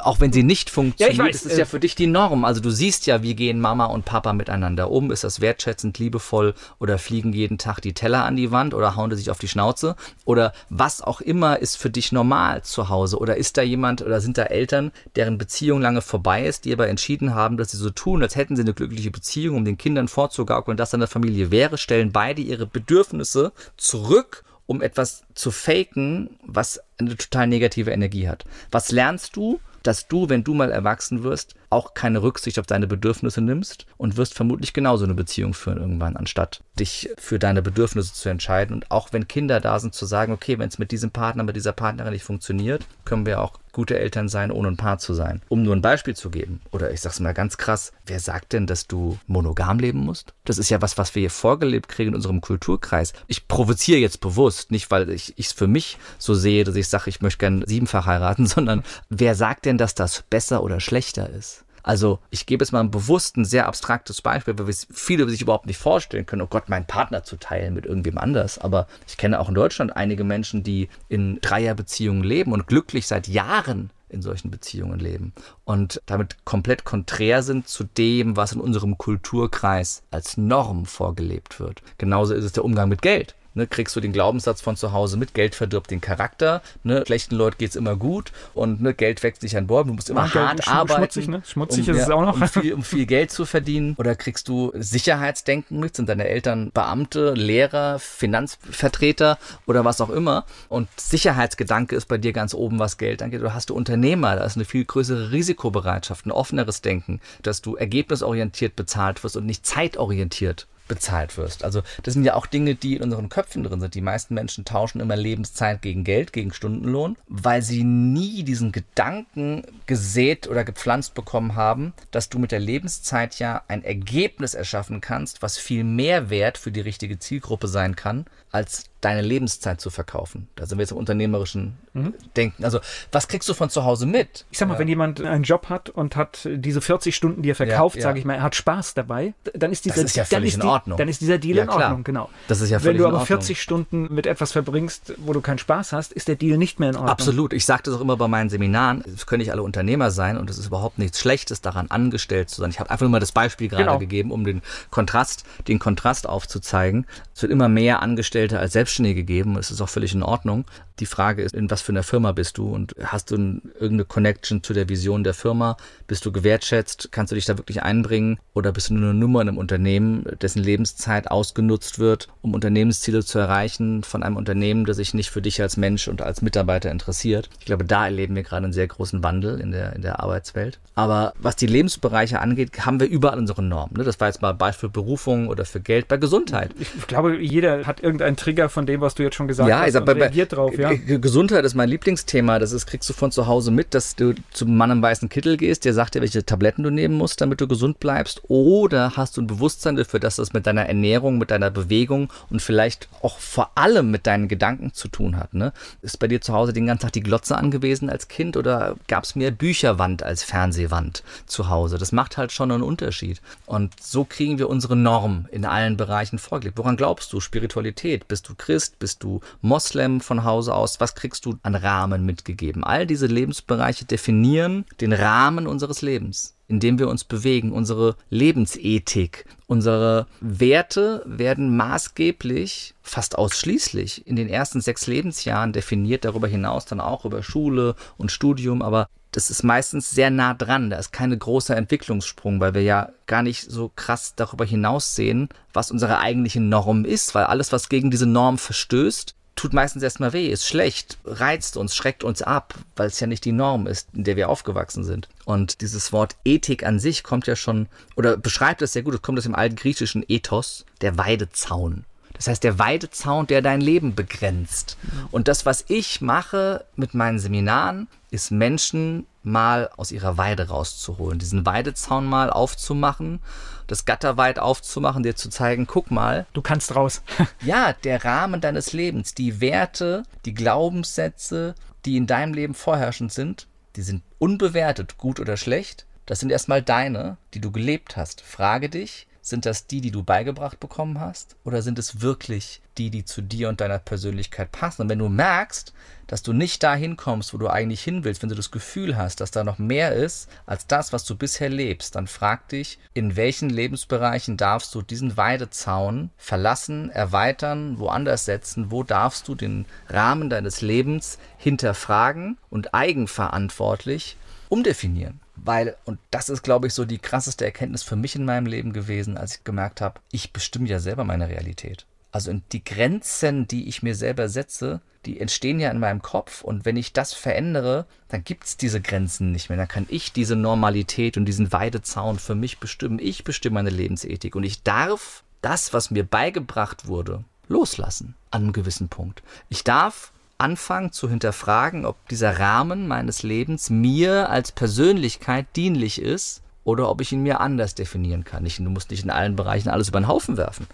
auch wenn sie nicht funktioniert, Ja, weiß, ist es ja äh, für dich die Norm. Also du siehst ja, wie gehen Mama und Papa miteinander um. Ist das wertschätzend, liebevoll oder fliegen jeden Tag die Teller an die Wand oder hauen die sich auf die Schnauze? Oder was auch immer ist für dich normal zu Hause? Oder ist da jemand oder sind da Eltern, deren Beziehung lange vorbei ist, die aber entschieden haben, dass sie so tun, als hätten sie eine glückliche Beziehung, um den Kindern vorzugaukeln, dass da eine Familie wäre, stellen beide ihre Bedürfnisse zurück um etwas zu faken, was eine total negative Energie hat. Was lernst du? Dass du, wenn du mal erwachsen wirst, auch keine Rücksicht auf deine Bedürfnisse nimmst und wirst vermutlich genauso eine Beziehung führen irgendwann, anstatt dich für deine Bedürfnisse zu entscheiden. Und auch wenn Kinder da sind, zu sagen, okay, wenn es mit diesem Partner, mit dieser Partnerin nicht funktioniert, können wir auch gute Eltern sein, ohne ein Paar zu sein. Um nur ein Beispiel zu geben, oder ich sag's mal ganz krass, wer sagt denn, dass du monogam leben musst? Das ist ja was, was wir hier vorgelebt kriegen in unserem Kulturkreis. Ich provoziere jetzt bewusst, nicht weil ich es für mich so sehe, dass ich sage, ich möchte gern siebenfach heiraten, sondern wer sagt denn, dass das besser oder schlechter ist? Also ich gebe jetzt mal bewusst ein sehr abstraktes Beispiel, weil viele sich überhaupt nicht vorstellen können, oh Gott, meinen Partner zu teilen mit irgendwem anders. Aber ich kenne auch in Deutschland einige Menschen, die in Dreierbeziehungen leben und glücklich seit Jahren in solchen Beziehungen leben und damit komplett konträr sind zu dem, was in unserem Kulturkreis als Norm vorgelebt wird. Genauso ist es der Umgang mit Geld ne, kriegst du den Glaubenssatz von zu Hause mit, Geld verdirbt den Charakter, ne, schlechten Leuten geht's immer gut und ne, Geld wächst nicht an Bord, du musst immer Ach, hart Geld, arbeiten. Schmutzig, ne? Schmutzig um, ist ja, es auch noch. Um viel, um viel Geld zu verdienen. Oder kriegst du Sicherheitsdenken mit, sind deine Eltern Beamte, Lehrer, Finanzvertreter oder was auch immer. Und Sicherheitsgedanke ist bei dir ganz oben, was Geld angeht. Oder hast du Unternehmer, da ist eine viel größere Risikobereitschaft, ein offeneres Denken, dass du ergebnisorientiert bezahlt wirst und nicht zeitorientiert bezahlt wirst. Also das sind ja auch Dinge, die in unseren Köpfen drin sind. Die meisten Menschen tauschen immer Lebenszeit gegen Geld, gegen Stundenlohn, weil sie nie diesen Gedanken gesät oder gepflanzt bekommen haben, dass du mit der Lebenszeit ja ein Ergebnis erschaffen kannst, was viel mehr Wert für die richtige Zielgruppe sein kann, als deine Lebenszeit zu verkaufen. Da sind wir jetzt im unternehmerischen mhm. Denken. Also, was kriegst du von zu Hause mit? Ich sag mal, ja. wenn jemand einen Job hat und hat diese 40 Stunden, die er verkauft, ja, ja. sage ich mal, er hat Spaß dabei, dann ist dieser, das ist ja völlig in Ordnung. Die, dann ist dieser Deal in Ordnung, genau. Das ist ja völlig Wenn du aber 40 Stunden mit etwas verbringst, wo du keinen Spaß hast, ist der Deal nicht mehr in Ordnung. Absolut. Ich sage das auch immer bei meinen Seminaren. Es können nicht alle Unternehmer sein und es ist überhaupt nichts Schlechtes daran, angestellt zu sein. Ich habe einfach nur mal das Beispiel gerade genau. gegeben, um den Kontrast, den Kontrast aufzuzeigen. Es wird immer mehr Angestellte als Selbstständige geben. Es ist auch völlig in Ordnung. Die Frage ist, in was für einer Firma bist du und hast du irgendeine Connection zu der Vision der Firma? Bist du gewertschätzt? Kannst du dich da wirklich einbringen? Oder bist du nur eine Nummer in einem Unternehmen, dessen Lebenszeit ausgenutzt wird, um Unternehmensziele zu erreichen von einem Unternehmen, das sich nicht für dich als Mensch und als Mitarbeiter interessiert? Ich glaube, da erleben wir gerade einen sehr großen Wandel in der, in der Arbeitswelt. Aber was die Lebensbereiche angeht, haben wir überall unsere Normen. Ne? Das war jetzt mal Beispiel Berufung oder für Geld bei Gesundheit. Ich glaube, jeder hat irgendeinen Trigger von dem, was du jetzt schon gesagt ja, hast. Ja, reagiert drauf, ja. Gesundheit ist mein Lieblingsthema. Das ist, kriegst du von zu Hause mit, dass du zum Mann im weißen Kittel gehst, der sagt dir, welche Tabletten du nehmen musst, damit du gesund bleibst. Oder hast du ein Bewusstsein dafür, dass das mit deiner Ernährung, mit deiner Bewegung und vielleicht auch vor allem mit deinen Gedanken zu tun hat. Ne? Ist bei dir zu Hause den ganzen Tag die Glotze angewiesen als Kind oder gab es mehr Bücherwand als Fernsehwand zu Hause? Das macht halt schon einen Unterschied. Und so kriegen wir unsere Norm in allen Bereichen vorgelegt. Woran glaubst du? Spiritualität? Bist du Christ? Bist du Moslem von Hause aus? Was kriegst du an Rahmen mitgegeben? All diese Lebensbereiche definieren den Rahmen unseres Lebens in dem wir uns bewegen, unsere Lebensethik, unsere Werte werden maßgeblich, fast ausschließlich in den ersten sechs Lebensjahren definiert, darüber hinaus dann auch über Schule und Studium, aber das ist meistens sehr nah dran. Da ist kein großer Entwicklungssprung, weil wir ja gar nicht so krass darüber hinaus sehen, was unsere eigentliche Norm ist, weil alles, was gegen diese Norm verstößt, tut meistens erstmal weh, ist schlecht, reizt uns, schreckt uns ab, weil es ja nicht die Norm ist, in der wir aufgewachsen sind. Und dieses Wort Ethik an sich kommt ja schon, oder beschreibt es sehr gut, es kommt aus dem alten griechischen Ethos, der Weidezaun. Das heißt, der Weidezaun, der dein Leben begrenzt. Und das, was ich mache mit meinen Seminaren, ist Menschen mal aus ihrer Weide rauszuholen, diesen Weidezaun mal aufzumachen, das Gatter weit aufzumachen, dir zu zeigen, guck mal. Du kannst raus. ja, der Rahmen deines Lebens, die Werte, die Glaubenssätze, die in deinem Leben vorherrschend sind, die sind unbewertet, gut oder schlecht. Das sind erstmal deine, die du gelebt hast. Frage dich, sind das die, die du beigebracht bekommen hast? Oder sind es wirklich die, die zu dir und deiner Persönlichkeit passen? Und wenn du merkst, dass du nicht dahin kommst, wo du eigentlich hin willst, wenn du das Gefühl hast, dass da noch mehr ist als das, was du bisher lebst, dann frag dich, in welchen Lebensbereichen darfst du diesen Weidezaun verlassen, erweitern, woanders setzen? Wo darfst du den Rahmen deines Lebens hinterfragen und eigenverantwortlich umdefinieren? Weil, und das ist, glaube ich, so die krasseste Erkenntnis für mich in meinem Leben gewesen, als ich gemerkt habe, ich bestimme ja selber meine Realität. Also die Grenzen, die ich mir selber setze, die entstehen ja in meinem Kopf und wenn ich das verändere, dann gibt es diese Grenzen nicht mehr. Dann kann ich diese Normalität und diesen Weidezaun für mich bestimmen. Ich bestimme meine Lebensethik und ich darf das, was mir beigebracht wurde, loslassen an einem gewissen Punkt. Ich darf anfangen zu hinterfragen, ob dieser Rahmen meines Lebens mir als Persönlichkeit dienlich ist oder ob ich ihn mir anders definieren kann. Ich, du musst nicht in allen Bereichen alles über den Haufen werfen.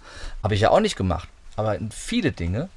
Habe ich ja auch nicht gemacht. Aber viele Dinge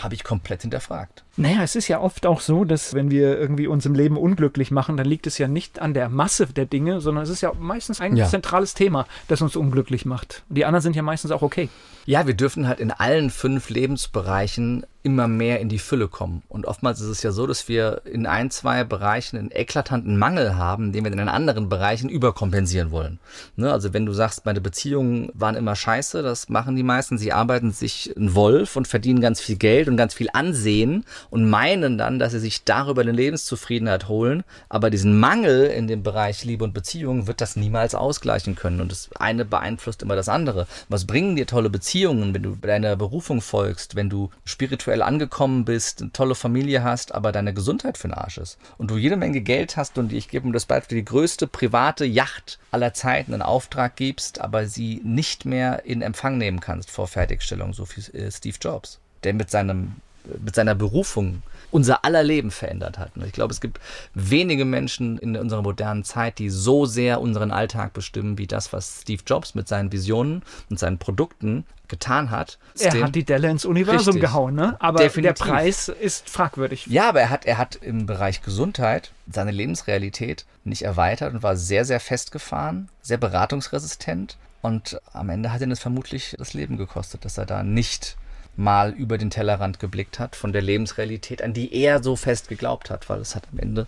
habe ich komplett hinterfragt. Naja, es ist ja oft auch so, dass wenn wir irgendwie uns im Leben unglücklich machen, dann liegt es ja nicht an der Masse der Dinge, sondern es ist ja meistens ein ja. zentrales Thema, das uns unglücklich macht. Die anderen sind ja meistens auch okay. Ja, wir dürfen halt in allen fünf Lebensbereichen immer mehr in die Fülle kommen. Und oftmals ist es ja so, dass wir in ein, zwei Bereichen einen eklatanten Mangel haben, den wir in den anderen Bereichen überkompensieren wollen. Ne? Also wenn du sagst, meine Beziehungen waren immer scheiße, das machen die meisten. Sie arbeiten sich einen Wolf und verdienen ganz viel Geld und ganz viel Ansehen und meinen dann, dass sie sich darüber eine Lebenszufriedenheit holen. Aber diesen Mangel in dem Bereich Liebe und Beziehung wird das niemals ausgleichen können. Und das eine beeinflusst immer das andere. Was bringen dir tolle Beziehungen, wenn du deiner Berufung folgst, wenn du spirituell angekommen bist, eine tolle Familie hast, aber deine Gesundheit für den Arsch ist? Und du jede Menge Geld hast und ich gebe mir das Beispiel, die größte private Yacht aller Zeiten einen Auftrag gibst, aber sie nicht mehr in Empfang nehmen kannst vor Fertigstellung, so wie Steve Jobs der mit seinem mit seiner Berufung unser aller Leben verändert hat. Und ich glaube, es gibt wenige Menschen in unserer modernen Zeit, die so sehr unseren Alltag bestimmen, wie das, was Steve Jobs mit seinen Visionen und seinen Produkten getan hat. Er hat die Delle ins Universum Richtig. gehauen, ne? Aber Definitiv. der Preis ist fragwürdig. Ja, aber er hat, er hat im Bereich Gesundheit seine Lebensrealität nicht erweitert und war sehr, sehr festgefahren, sehr beratungsresistent. Und am Ende hat ihn es vermutlich das Leben gekostet, dass er da nicht mal über den Tellerrand geblickt hat von der Lebensrealität, an die er so fest geglaubt hat, weil es hat am Ende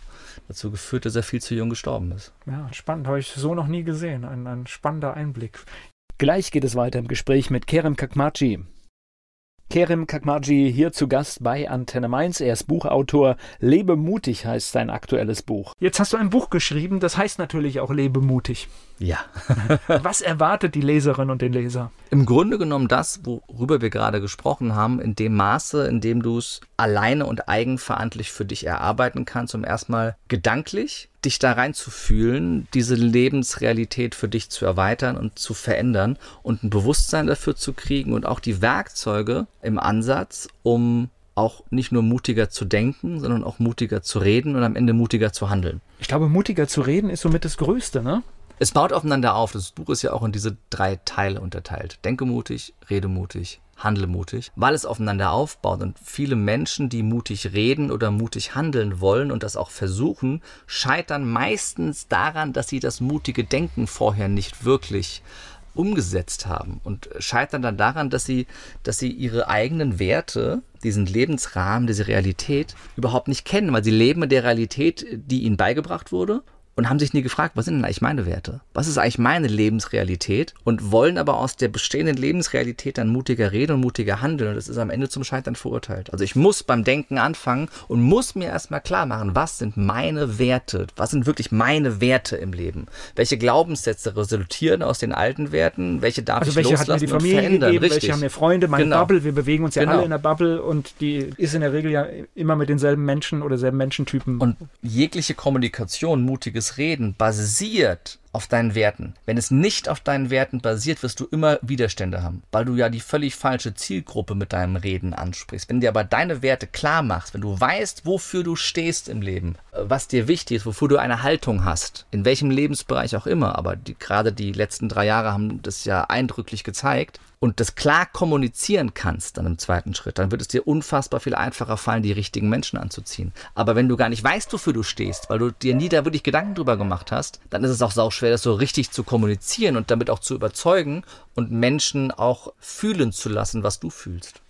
dazu geführt, dass er viel zu jung gestorben ist. Ja, spannend, habe ich so noch nie gesehen. Ein, ein spannender Einblick. Gleich geht es weiter im Gespräch mit Kerem Kakmachi. Kerem Kakmaji hier zu Gast bei Antenne Mainz. Er ist Buchautor. Lebe mutig heißt sein aktuelles Buch. Jetzt hast du ein Buch geschrieben, das heißt natürlich auch Lebe mutig. Ja. Was erwartet die Leserin und den Leser? Im Grunde genommen das, worüber wir gerade gesprochen haben, in dem Maße, in dem du es alleine und eigenverantwortlich für dich erarbeiten kannst, um erstmal gedanklich dich da reinzufühlen, diese Lebensrealität für dich zu erweitern und zu verändern und ein Bewusstsein dafür zu kriegen und auch die Werkzeuge im Ansatz, um auch nicht nur mutiger zu denken, sondern auch mutiger zu reden und am Ende mutiger zu handeln. Ich glaube, mutiger zu reden ist somit das Größte, ne? Es baut aufeinander auf. Das Buch ist ja auch in diese drei Teile unterteilt. Denke mutig, rede mutig, handle mutig, weil es aufeinander aufbaut und viele Menschen, die mutig reden oder mutig handeln wollen und das auch versuchen, scheitern meistens daran, dass sie das mutige Denken vorher nicht wirklich umgesetzt haben und scheitern dann daran, dass sie, dass sie ihre eigenen Werte, diesen Lebensrahmen, diese Realität überhaupt nicht kennen, weil sie leben in der Realität, die ihnen beigebracht wurde und haben sich nie gefragt, was sind denn eigentlich meine Werte? Was ist eigentlich meine Lebensrealität? Und wollen aber aus der bestehenden Lebensrealität dann mutiger reden und mutiger handeln. Und das ist am Ende zum Scheitern verurteilt. Also ich muss beim Denken anfangen und muss mir erstmal klar machen, was sind meine Werte? Was sind wirklich meine Werte im Leben? Welche Glaubenssätze resultieren aus den alten Werten? Welche darf also ich welche loslassen hat mir die Familie verändern? Gegeben, welche haben mir Freunde, meine genau. Bubble. Wir bewegen uns ja genau. alle in der Bubble und die ist in der Regel ja immer mit denselben Menschen oder selben Menschentypen. Und jegliche Kommunikation, mutiges Reden basiert auf deinen Werten. Wenn es nicht auf deinen Werten basiert, wirst du immer Widerstände haben, weil du ja die völlig falsche Zielgruppe mit deinem Reden ansprichst. Wenn dir aber deine Werte klar machst, wenn du weißt, wofür du stehst im Leben, was dir wichtig ist, wofür du eine Haltung hast, in welchem Lebensbereich auch immer, aber die, gerade die letzten drei Jahre haben das ja eindrücklich gezeigt, und das klar kommunizieren kannst dann im zweiten Schritt, dann wird es dir unfassbar viel einfacher fallen, die richtigen Menschen anzuziehen. Aber wenn du gar nicht weißt, wofür du stehst, weil du dir nie da wirklich Gedanken drüber gemacht hast, dann ist es auch sauschwer, das so richtig zu kommunizieren und damit auch zu überzeugen und Menschen auch fühlen zu lassen, was du fühlst.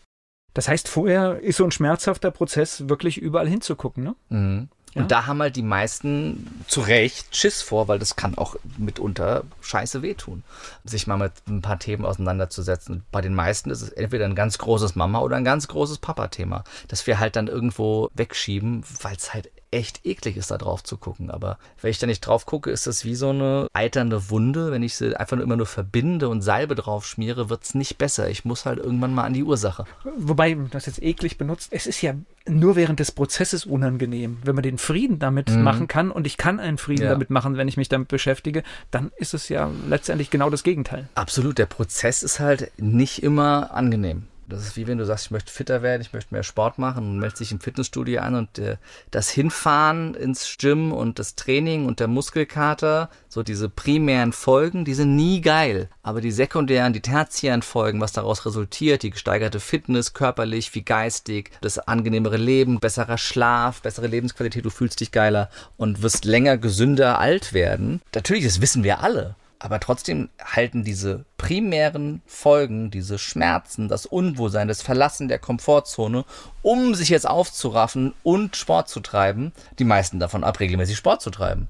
Das heißt, vorher ist so ein schmerzhafter Prozess, wirklich überall hinzugucken, ne? Mhm. Ja? Und da haben halt die meisten zu Recht Schiss vor, weil das kann auch mitunter scheiße wehtun, sich mal mit ein paar Themen auseinanderzusetzen. Bei den meisten ist es entweder ein ganz großes Mama- oder ein ganz großes Papa-Thema, das wir halt dann irgendwo wegschieben, weil es halt echt eklig ist, da drauf zu gucken. Aber wenn ich da nicht drauf gucke, ist das wie so eine eiternde Wunde. Wenn ich sie einfach nur immer nur verbinde und Salbe drauf schmiere, wird es nicht besser. Ich muss halt irgendwann mal an die Ursache. Wobei, das jetzt eklig benutzt, es ist ja nur während des Prozesses unangenehm. Wenn man den Frieden damit mhm. machen kann und ich kann einen Frieden ja. damit machen, wenn ich mich damit beschäftige, dann ist es ja letztendlich genau das Gegenteil. Absolut, der Prozess ist halt nicht immer angenehm. Das ist wie wenn du sagst, ich möchte fitter werden, ich möchte mehr Sport machen und meldest dich im Fitnessstudio an und äh, das Hinfahren ins Gym und das Training und der Muskelkater, so diese primären Folgen, die sind nie geil. Aber die sekundären, die tertiären Folgen, was daraus resultiert, die gesteigerte Fitness, körperlich wie geistig, das angenehmere Leben, besserer Schlaf, bessere Lebensqualität, du fühlst dich geiler und wirst länger gesünder alt werden. Natürlich, das wissen wir alle. Aber trotzdem halten diese primären Folgen, diese Schmerzen, das Unwohlsein, das Verlassen der Komfortzone, um sich jetzt aufzuraffen und Sport zu treiben, die meisten davon ab, regelmäßig Sport zu treiben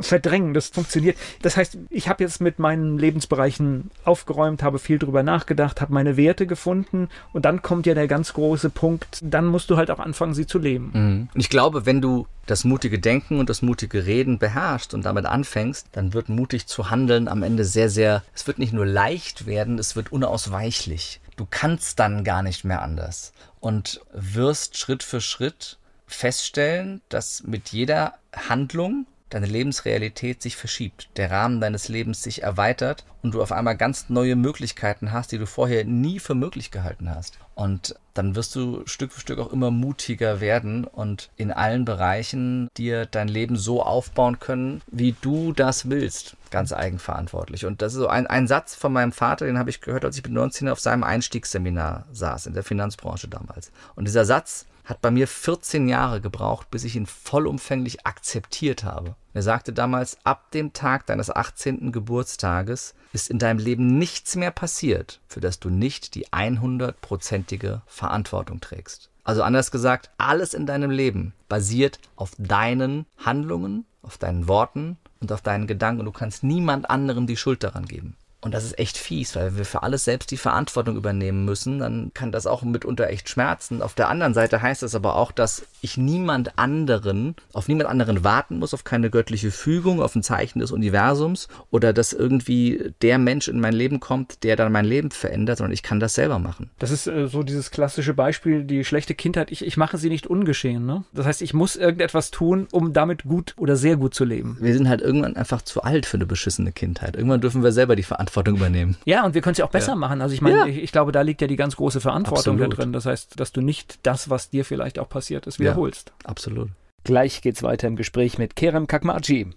verdrängen. Das funktioniert. Das heißt, ich habe jetzt mit meinen Lebensbereichen aufgeräumt, habe viel drüber nachgedacht, habe meine Werte gefunden und dann kommt ja der ganz große Punkt, dann musst du halt auch anfangen, sie zu leben. Mhm. Und ich glaube, wenn du das mutige Denken und das mutige Reden beherrschst und damit anfängst, dann wird mutig zu handeln am Ende sehr, sehr, es wird nicht nur leicht werden, es wird unausweichlich. Du kannst dann gar nicht mehr anders und wirst Schritt für Schritt feststellen, dass mit jeder Handlung deine Lebensrealität sich verschiebt, der Rahmen deines Lebens sich erweitert und du auf einmal ganz neue Möglichkeiten hast, die du vorher nie für möglich gehalten hast. Und dann wirst du Stück für Stück auch immer mutiger werden und in allen Bereichen dir dein Leben so aufbauen können, wie du das willst. Ganz eigenverantwortlich. Und das ist so ein, ein Satz von meinem Vater, den habe ich gehört, als ich mit 19 auf seinem Einstiegsseminar saß, in der Finanzbranche damals. Und dieser Satz hat bei mir 14 Jahre gebraucht, bis ich ihn vollumfänglich akzeptiert habe. Er sagte damals, ab dem Tag deines 18. Geburtstages ist in deinem Leben nichts mehr passiert, für das du nicht die 100%ige Verantwortung trägst. Also anders gesagt, alles in deinem Leben basiert auf deinen Handlungen, auf deinen Worten und auf deinen Gedanken. Du kannst niemand anderen die Schuld daran geben. Und das ist echt fies, weil wir für alles selbst die Verantwortung übernehmen müssen. Dann kann das auch mitunter echt schmerzen. Auf der anderen Seite heißt es aber auch, dass ich niemand anderen, auf niemand anderen warten muss, auf keine göttliche Fügung, auf ein Zeichen des Universums oder dass irgendwie der Mensch in mein Leben kommt, der dann mein Leben verändert, sondern ich kann das selber machen. Das ist äh, so dieses klassische Beispiel, die schlechte Kindheit. Ich, ich mache sie nicht ungeschehen. Ne? Das heißt, ich muss irgendetwas tun, um damit gut oder sehr gut zu leben. Wir sind halt irgendwann einfach zu alt für eine beschissene Kindheit. Irgendwann dürfen wir selber die Verantwortung übernehmen. Ja, und wir können es ja auch besser ja. machen. Also ich meine, ja. ich, ich, glaube, da liegt ja die ganz große Verantwortung Absolut. da drin. Das heißt, dass du nicht das, was dir vielleicht auch passiert ist, wiederholst. Ja. Absolut. Gleich geht's weiter im Gespräch mit Kerem Kakmaji.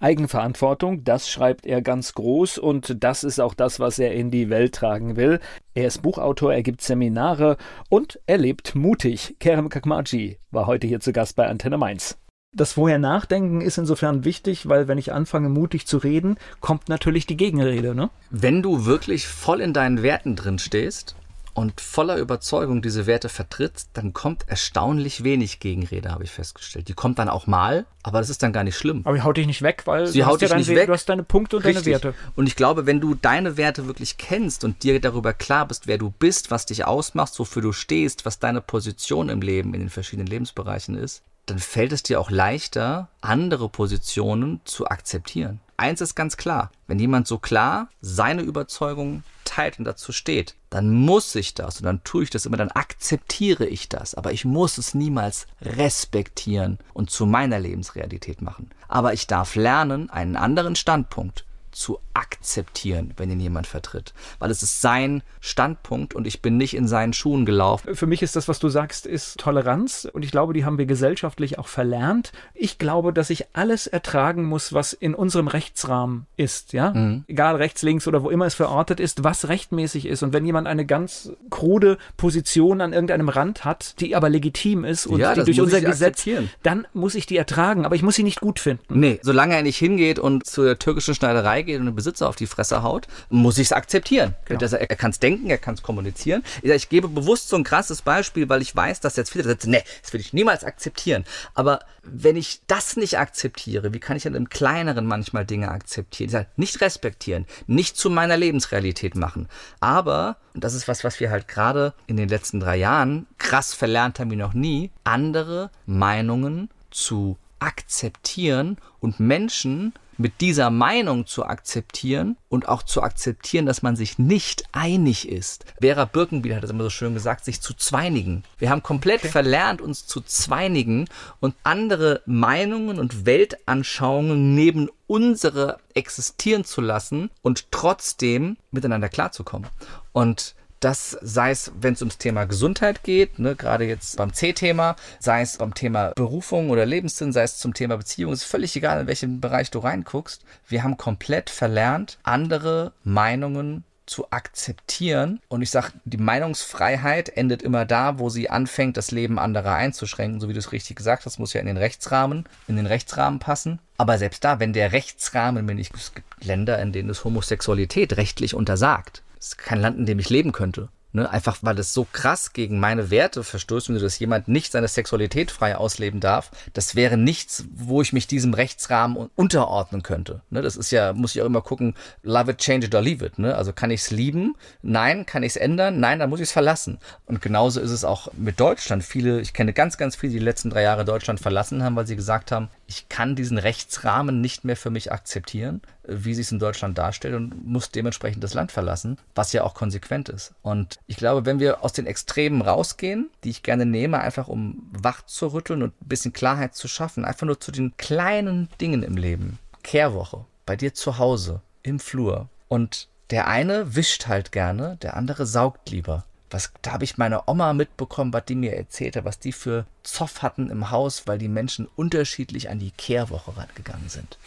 Eigenverantwortung, das schreibt er ganz groß und das ist auch das, was er in die Welt tragen will. Er ist Buchautor, er gibt Seminare und er lebt mutig. Kerem Kakmaji war heute hier zu Gast bei Antenne Mainz. Das Vorher Nachdenken ist insofern wichtig, weil wenn ich anfange, mutig zu reden, kommt natürlich die Gegenrede. Ne? Wenn du wirklich voll in deinen Werten drin stehst und voller Überzeugung diese Werte vertrittst, dann kommt erstaunlich wenig Gegenrede, habe ich festgestellt. Die kommt dann auch mal, aber das ist dann gar nicht schlimm. Aber die haut dich nicht weg, weil Sie haut dich nicht weg. du hast deine Punkte und Richtig. deine Werte. Und ich glaube, wenn du deine Werte wirklich kennst und dir darüber klar bist, wer du bist, was dich ausmacht, wofür du stehst, was deine Position im Leben in den verschiedenen Lebensbereichen ist, dann fällt es dir auch leichter, andere Positionen zu akzeptieren. Eins ist ganz klar, wenn jemand so klar seine Überzeugung teilt und dazu steht, dann muss ich das und dann tue ich das immer, dann akzeptiere ich das, aber ich muss es niemals respektieren und zu meiner Lebensrealität machen. Aber ich darf lernen, einen anderen Standpunkt zu akzeptieren, wenn ihn jemand vertritt. Weil es ist sein Standpunkt und ich bin nicht in seinen Schuhen gelaufen. Für mich ist das, was du sagst, ist Toleranz und ich glaube, die haben wir gesellschaftlich auch verlernt. Ich glaube, dass ich alles ertragen muss, was in unserem Rechtsrahmen ist, ja? Mhm. Egal rechts, links oder wo immer es verortet ist, was rechtmäßig ist. Und wenn jemand eine ganz krude Position an irgendeinem Rand hat, die aber legitim ist und ja, die durch unser Gesetz, dann muss ich die ertragen, aber ich muss sie nicht gut finden. Nee, solange er nicht hingeht und zur türkischen Schneiderei geht und den Besitzer auf die Fresse haut, muss ich es akzeptieren. Genau. Er, er kann es denken, er kann es kommunizieren. Ich gebe bewusst so ein krasses Beispiel, weil ich weiß, dass jetzt viele sagen, nee, das will ich niemals akzeptieren. Aber wenn ich das nicht akzeptiere, wie kann ich dann im Kleineren manchmal Dinge akzeptieren? Sage, nicht respektieren, nicht zu meiner Lebensrealität machen. Aber, und das ist was, was wir halt gerade in den letzten drei Jahren krass verlernt haben wie noch nie, andere Meinungen zu akzeptieren und Menschen mit dieser Meinung zu akzeptieren und auch zu akzeptieren, dass man sich nicht einig ist. Vera Birkenbiel hat es immer so schön gesagt, sich zu zweinigen. Wir haben komplett okay. verlernt, uns zu zweinigen und andere Meinungen und Weltanschauungen neben unsere existieren zu lassen und trotzdem miteinander klarzukommen. Und das sei es, wenn es ums Thema Gesundheit geht, ne, gerade jetzt beim C-Thema, sei es beim Thema Berufung oder Lebenssinn, sei es zum Thema Beziehung, ist völlig egal, in welchen Bereich du reinguckst. Wir haben komplett verlernt, andere Meinungen zu akzeptieren. Und ich sage, die Meinungsfreiheit endet immer da, wo sie anfängt, das Leben anderer einzuschränken. So wie du es richtig gesagt hast, muss ja in den Rechtsrahmen, in den Rechtsrahmen passen. Aber selbst da, wenn der Rechtsrahmen mir nicht, es gibt Länder, in denen es Homosexualität rechtlich untersagt. Ist kein Land, in dem ich leben könnte. Ne, einfach weil es so krass gegen meine Werte verstößt, dass jemand nicht seine Sexualität frei ausleben darf, das wäre nichts, wo ich mich diesem Rechtsrahmen unterordnen könnte. Ne, das ist ja, muss ich auch immer gucken, love it, change it or leave it. Ne? Also kann ich es lieben? Nein. Kann ich es ändern? Nein, dann muss ich es verlassen. Und genauso ist es auch mit Deutschland. Viele, ich kenne ganz, ganz viele, die die letzten drei Jahre Deutschland verlassen haben, weil sie gesagt haben, ich kann diesen Rechtsrahmen nicht mehr für mich akzeptieren, wie sich es in Deutschland darstellt und muss dementsprechend das Land verlassen, was ja auch konsequent ist. Und ich glaube, wenn wir aus den Extremen rausgehen, die ich gerne nehme, einfach um wach zu rütteln und ein bisschen Klarheit zu schaffen, einfach nur zu den kleinen Dingen im Leben. Kehrwoche, bei dir zu Hause, im Flur. Und der eine wischt halt gerne, der andere saugt lieber was, da habe ich meine Oma mitbekommen, was die mir erzählte, was die für Zoff hatten im Haus, weil die Menschen unterschiedlich an die Kehrwoche rangegangen sind.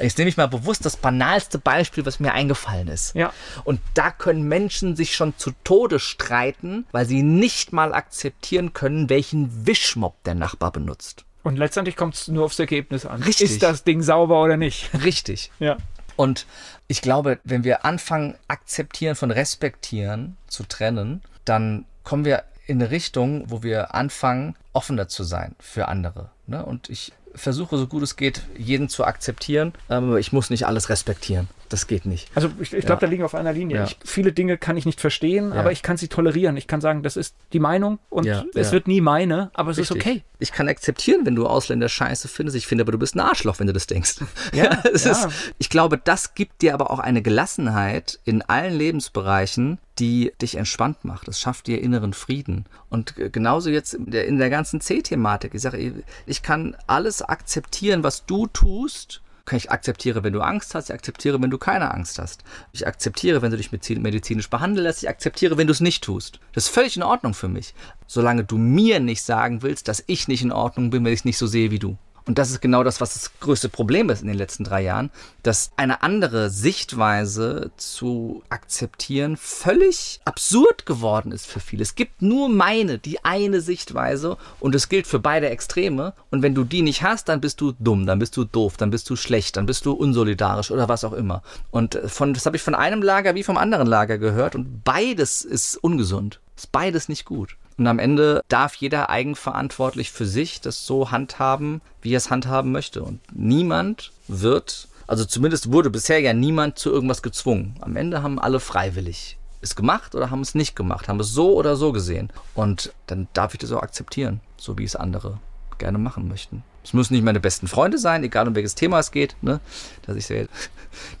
Jetzt nehme ich mal bewusst das banalste Beispiel, was mir eingefallen ist. Ja. Und da können Menschen sich schon zu Tode streiten, weil sie nicht mal akzeptieren können, welchen Wischmopp der Nachbar benutzt. Und letztendlich kommt es nur aufs Ergebnis an. Richtig. Ist das Ding sauber oder nicht? Richtig. Ja. Und ich glaube, wenn wir anfangen, akzeptieren von respektieren zu trennen, dann kommen wir in eine Richtung, wo wir anfangen, offener zu sein für andere. Ne? Und ich versuche, so gut es geht, jeden zu akzeptieren, aber ich muss nicht alles respektieren. Das geht nicht. Also ich, ich glaube, ja. da liegen wir auf einer Linie. Ja. Ich, viele Dinge kann ich nicht verstehen, ja. aber ich kann sie tolerieren. Ich kann sagen, das ist die Meinung und es wird nie meine, aber es Richtig. ist okay. Ich kann akzeptieren, wenn du Ausländer scheiße findest. Ich finde aber, du bist ein Arschloch, wenn du das denkst. Ja, es Ist, ich glaube, das gibt dir aber auch eine Gelassenheit in allen Lebensbereichen, die dich entspannt macht. Es schafft dir inneren Frieden. Und genauso jetzt in der, in der ganzen C-Thematik. Ich sage, ich kann alles akzeptieren, was du tust ich akzeptiere, wenn du Angst hast, ich akzeptiere, wenn du keine Angst hast. Ich akzeptiere, wenn du dich medizinisch behandeln lässt, ich akzeptiere, wenn du es nicht tust. Das ist völlig in Ordnung für mich. Solange du mir nicht sagen willst, dass ich nicht in Ordnung bin, wenn ich es nicht so sehe wie du. Und das ist genau das, was das größte Problem ist in den letzten drei Jahren, dass eine andere Sichtweise zu akzeptieren völlig absurd geworden ist für viele. Es gibt nur meine, die eine Sichtweise und es gilt für beide Extreme. Und wenn du die nicht hast, dann bist du dumm, dann bist du doof, dann bist du schlecht, dann bist du unsolidarisch oder was auch immer. Und von, das habe ich von einem Lager wie vom anderen Lager gehört und beides ist ungesund. Ist beides nicht gut. Und am Ende darf jeder eigenverantwortlich für sich das so handhaben, wie er es handhaben möchte. Und niemand wird, also zumindest wurde bisher ja niemand zu irgendwas gezwungen. Am Ende haben alle freiwillig es gemacht oder haben es nicht gemacht, haben es so oder so gesehen. Und dann darf ich das auch akzeptieren, so wie es andere gerne machen möchten. Es müssen nicht meine besten Freunde sein, egal um welches Thema es geht. Ne? Dass ich ja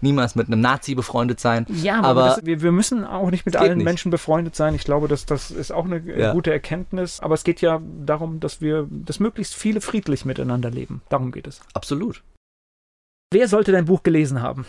niemals mit einem Nazi befreundet sein. Ja, aber, aber das, wir, wir, müssen auch nicht mit allen nicht. Menschen befreundet sein. Ich glaube, dass das ist auch eine ja. gute Erkenntnis. Aber es geht ja darum, dass wir, dass möglichst viele friedlich miteinander leben. Darum geht es. Absolut. Wer sollte dein Buch gelesen haben?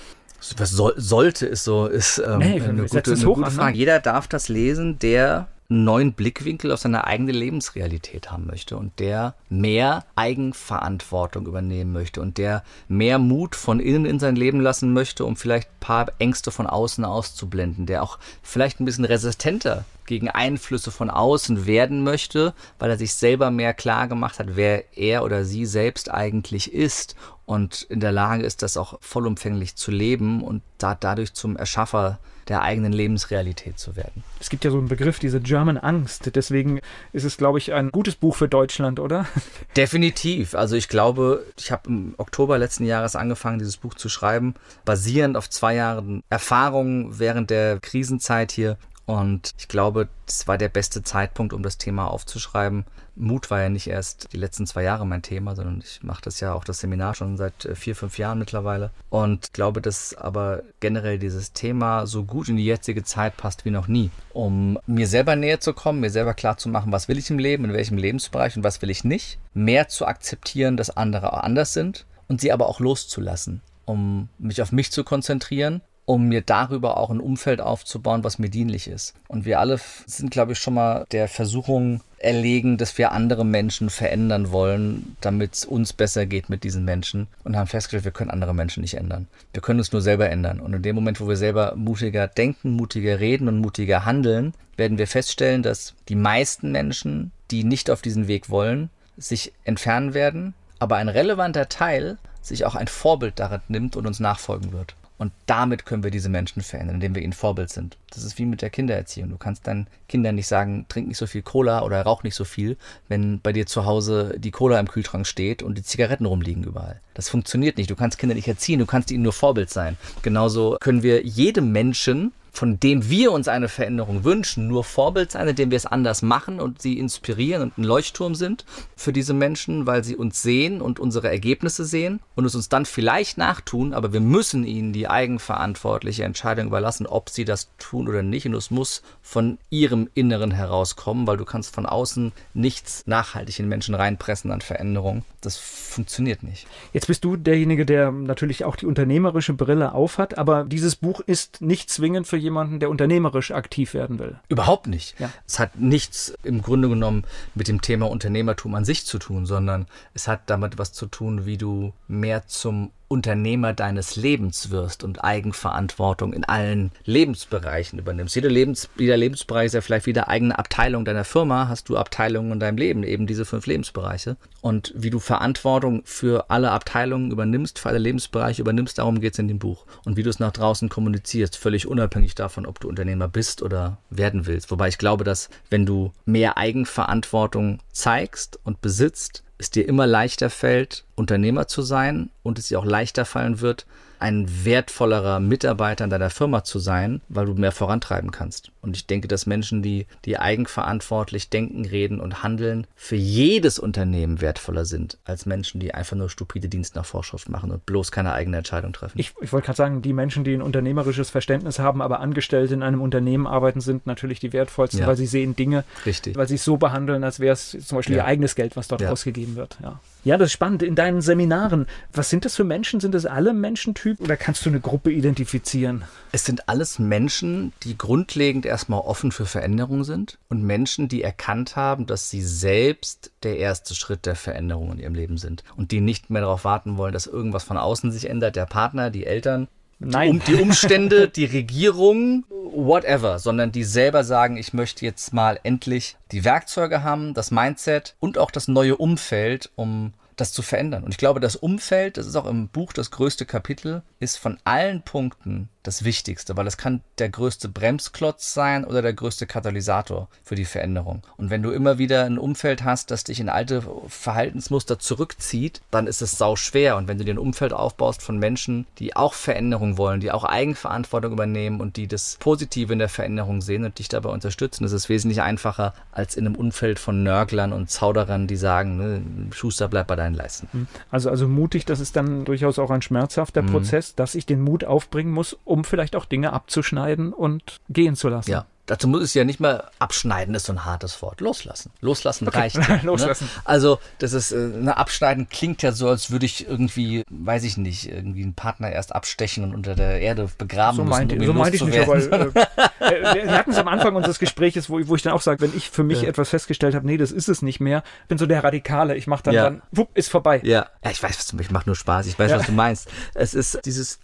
Was soll, sollte es so, ist ähm, nee, eine, gute, eine gute, Frage. An, ne? Jeder darf das lesen, der einen neuen Blickwinkel auf seine eigene Lebensrealität haben möchte und der mehr Eigenverantwortung übernehmen möchte und der mehr Mut von innen in sein Leben lassen möchte, um vielleicht ein paar Ängste von außen auszublenden, der auch vielleicht ein bisschen resistenter gegen Einflüsse von außen werden möchte, weil er sich selber mehr klar gemacht hat, wer er oder sie selbst eigentlich ist und in der Lage ist, das auch vollumfänglich zu leben und da, dadurch zum Erschaffer der eigenen Lebensrealität zu werden. Es gibt ja so einen Begriff, diese German Angst. Deswegen ist es, glaube ich, ein gutes Buch für Deutschland, oder? Definitiv. Also ich glaube, ich habe im Oktober letzten Jahres angefangen, dieses Buch zu schreiben, basierend auf zwei Jahren Erfahrung während der Krisenzeit hier Und ich glaube, das war der beste Zeitpunkt, um das Thema aufzuschreiben. Mut war ja nicht erst die letzten zwei Jahre mein Thema, sondern ich mache das ja auch das Seminar schon seit äh, vier, fünf Jahren mittlerweile. Und glaube, dass aber generell dieses Thema so gut in die jetzige Zeit passt wie noch nie, um mir selber näher zu kommen, mir selber klar zu machen, was will ich im Leben, in welchem Lebensbereich und was will ich nicht. Mehr zu akzeptieren, dass andere anders sind und sie aber auch loszulassen um mich auf mich zu konzentrieren um mir darüber auch ein Umfeld aufzubauen, was mir dienlich ist. Und wir alle sind, glaube ich, schon mal der Versuchung erlegen, dass wir andere Menschen verändern wollen, damit es uns besser geht mit diesen Menschen und haben festgestellt, wir können andere Menschen nicht ändern. Wir können uns nur selber ändern. Und in dem Moment, wo wir selber mutiger denken, mutiger reden und mutiger handeln, werden wir feststellen, dass die meisten Menschen, die nicht auf diesen Weg wollen, sich entfernen werden, aber ein relevanter Teil sich auch ein Vorbild darin nimmt und uns nachfolgen wird. Und damit können wir diese Menschen verändern, indem wir ihnen Vorbild sind. Das ist wie mit der Kindererziehung. Du kannst deinen Kindern nicht sagen, trink nicht so viel Cola oder rauch nicht so viel, wenn bei dir zu Hause die Cola im Kühlschrank steht und die Zigaretten rumliegen überall. Das funktioniert nicht. Du kannst Kinder nicht erziehen, du kannst ihnen nur Vorbild sein. Genauso können wir jedem Menschen von dem wir uns eine Veränderung wünschen, nur Vorbild sein, indem wir es anders machen und sie inspirieren und ein Leuchtturm sind für diese Menschen, weil sie uns sehen und unsere Ergebnisse sehen und es uns dann vielleicht nachtun, aber wir müssen ihnen die eigenverantwortliche Entscheidung überlassen, ob sie das tun oder nicht und es muss von ihrem Inneren herauskommen, weil du kannst von außen nichts nachhaltig in Menschen reinpressen an Veränderung. Das funktioniert nicht. Jetzt bist du derjenige, der natürlich auch die unternehmerische Brille aufhat, aber dieses Buch ist nicht zwingend für jemanden, der unternehmerisch aktiv werden will. Überhaupt nicht. Ja. Es hat nichts im Grunde genommen mit dem Thema Unternehmertum an sich zu tun, sondern es hat damit was zu tun, wie du mehr zum Unternehmer deines Lebens wirst und Eigenverantwortung in allen Lebensbereichen übernimmst. Jeder, Lebens, jeder Lebensbereich ist ja vielleicht wieder eigene Abteilung deiner Firma, hast du Abteilungen in deinem Leben, eben diese fünf Lebensbereiche. Und wie du Verantwortung für alle Abteilungen übernimmst, für alle Lebensbereiche übernimmst, darum geht es in dem Buch. Und wie du es nach draußen kommunizierst, völlig unabhängig davon, ob du Unternehmer bist oder werden willst. Wobei ich glaube, dass wenn du mehr Eigenverantwortung zeigst und besitzt, es dir immer leichter fällt, Unternehmer zu sein und es dir auch leichter fallen wird, ein wertvollerer Mitarbeiter in deiner Firma zu sein, weil du mehr vorantreiben kannst. Und ich denke, dass Menschen, die, die eigenverantwortlich denken, reden und handeln, für jedes Unternehmen wertvoller sind, als Menschen, die einfach nur stupide Dienst nach Vorschrift machen und bloß keine eigene Entscheidung treffen. Ich, ich wollte gerade sagen, die Menschen, die ein unternehmerisches Verständnis haben, aber angestellt in einem Unternehmen arbeiten, sind natürlich die wertvollsten, ja. weil sie sehen Dinge, Richtig. weil sie es so behandeln, als wäre es zum Beispiel ja. ihr eigenes Geld, was dort ja. ausgegeben wird. Ja. ja, das ist spannend. In deinen Seminaren, was sind das für Menschen? Sind das alle Menschentypen oder kannst du eine Gruppe identifizieren? Es sind alles Menschen, die grundlegend erstmal offen für Veränderung sind und Menschen, die erkannt haben, dass sie selbst der erste Schritt der Veränderung in ihrem Leben sind und die nicht mehr darauf warten wollen, dass irgendwas von außen sich ändert, der Partner, die Eltern, Nein. Die, Umstände, die Regierung, whatever, sondern die selber sagen, ich möchte jetzt mal endlich die Werkzeuge haben, das Mindset und auch das neue Umfeld, um das zu verändern. Und ich glaube, das Umfeld, das ist auch im Buch das größte Kapitel, ist von allen Punkten das Wichtigste, weil es kann der größte Bremsklotz sein oder der größte Katalysator für die Veränderung. Und wenn du immer wieder ein Umfeld hast, das dich in alte Verhaltensmuster zurückzieht, dann ist es sau schwer. Und wenn du dir ein Umfeld aufbaust von Menschen, die auch Veränderung wollen, die auch Eigenverantwortung übernehmen und die das Positive in der Veränderung sehen und dich dabei unterstützen, ist es wesentlich einfacher als in einem Umfeld von Nörglern und Zauderern, die sagen, ne, Schuster bleibt bei deinen Leisten. Hm. Also, also mutig, das ist dann durchaus auch ein schmerzhafter mhm. Prozess, dass ich den Mut aufbringen muss, um vielleicht auch Dinge abzuschneiden und gehen zu lassen. Ja. Dazu muss es ja nicht mal abschneiden, ist so ein hartes Wort. Loslassen. Loslassen okay. reicht. Ne? Loslassen. Ne? Also, das ist, äh, ne, abschneiden klingt ja so, als würde ich irgendwie, weiß ich nicht, irgendwie einen Partner erst abstechen und unter der Erde begraben so müssen. Meint, um so meinte ich nicht, aber äh, wir hatten es am Anfang unseres Gesprächs, wo, wo ich dann auch sage, wenn ich für mich ja. etwas festgestellt habe, nee, das ist es nicht mehr, bin so der Radikale, ich mache dann, ja. dann, wupp, ist vorbei. Ja, ja ich weiß, was du, ich mache nur Spaß, ich weiß, ja. was du meinst. Es ist dieses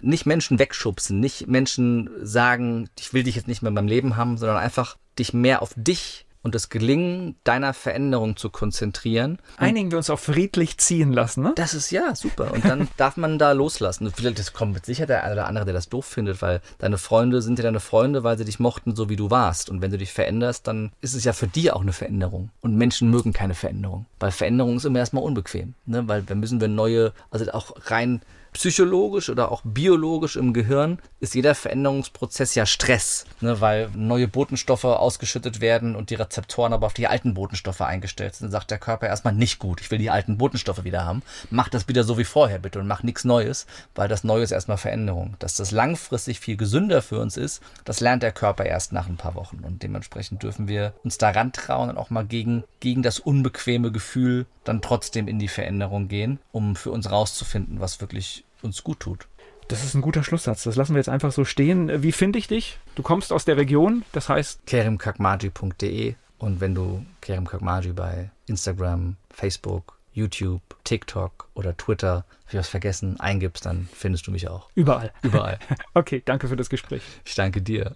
nicht Menschen wegschubsen, nicht Menschen sagen, ich will dich jetzt nicht mehr in meinem Leben haben, sondern einfach dich mehr auf dich und das Gelingen deiner Veränderung zu konzentrieren. Einigen wir uns auf friedlich ziehen lassen, ne? Das ist ja super. Und dann darf man da loslassen. Vielleicht das kommt mit Sicherheit der eine oder andere, der das doof findet, weil deine Freunde sind ja deine Freunde, weil sie dich mochten, so wie du warst. Und wenn du dich veränderst, dann ist es ja für die auch eine Veränderung. Und Menschen mögen keine Veränderung. Weil Veränderung ist immer erstmal unbequem. Ne? Weil wir müssen wir neue, also auch rein psychologisch oder auch biologisch im Gehirn ist jeder Veränderungsprozess ja Stress, ne, weil neue Botenstoffe ausgeschüttet werden und die Rezeptoren aber auf die alten Botenstoffe eingestellt sind. Sagt der Körper erstmal nicht gut, ich will die alten Botenstoffe wieder haben. Mach das wieder so wie vorher bitte und mach nichts Neues, weil das Neue ist erstmal Veränderung. Dass das langfristig viel gesünder für uns ist, das lernt der Körper erst nach ein paar Wochen und dementsprechend dürfen wir uns daran trauen und auch mal gegen, gegen das unbequeme Gefühl dann trotzdem in die Veränderung gehen, um für uns rauszufinden, was wirklich uns gut tut. Das ist ein guter Schlusssatz. Das lassen wir jetzt einfach so stehen. Wie finde ich dich? Du kommst aus der Region, das heißt kerimkakmaji.de und wenn du Kerim Kakmaji bei Instagram, Facebook, YouTube, TikTok oder Twitter, habe ich was vergessen, eingibst, dann findest du mich auch. Überall. Überall. okay, danke für das Gespräch. Ich danke dir.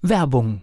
Werbung.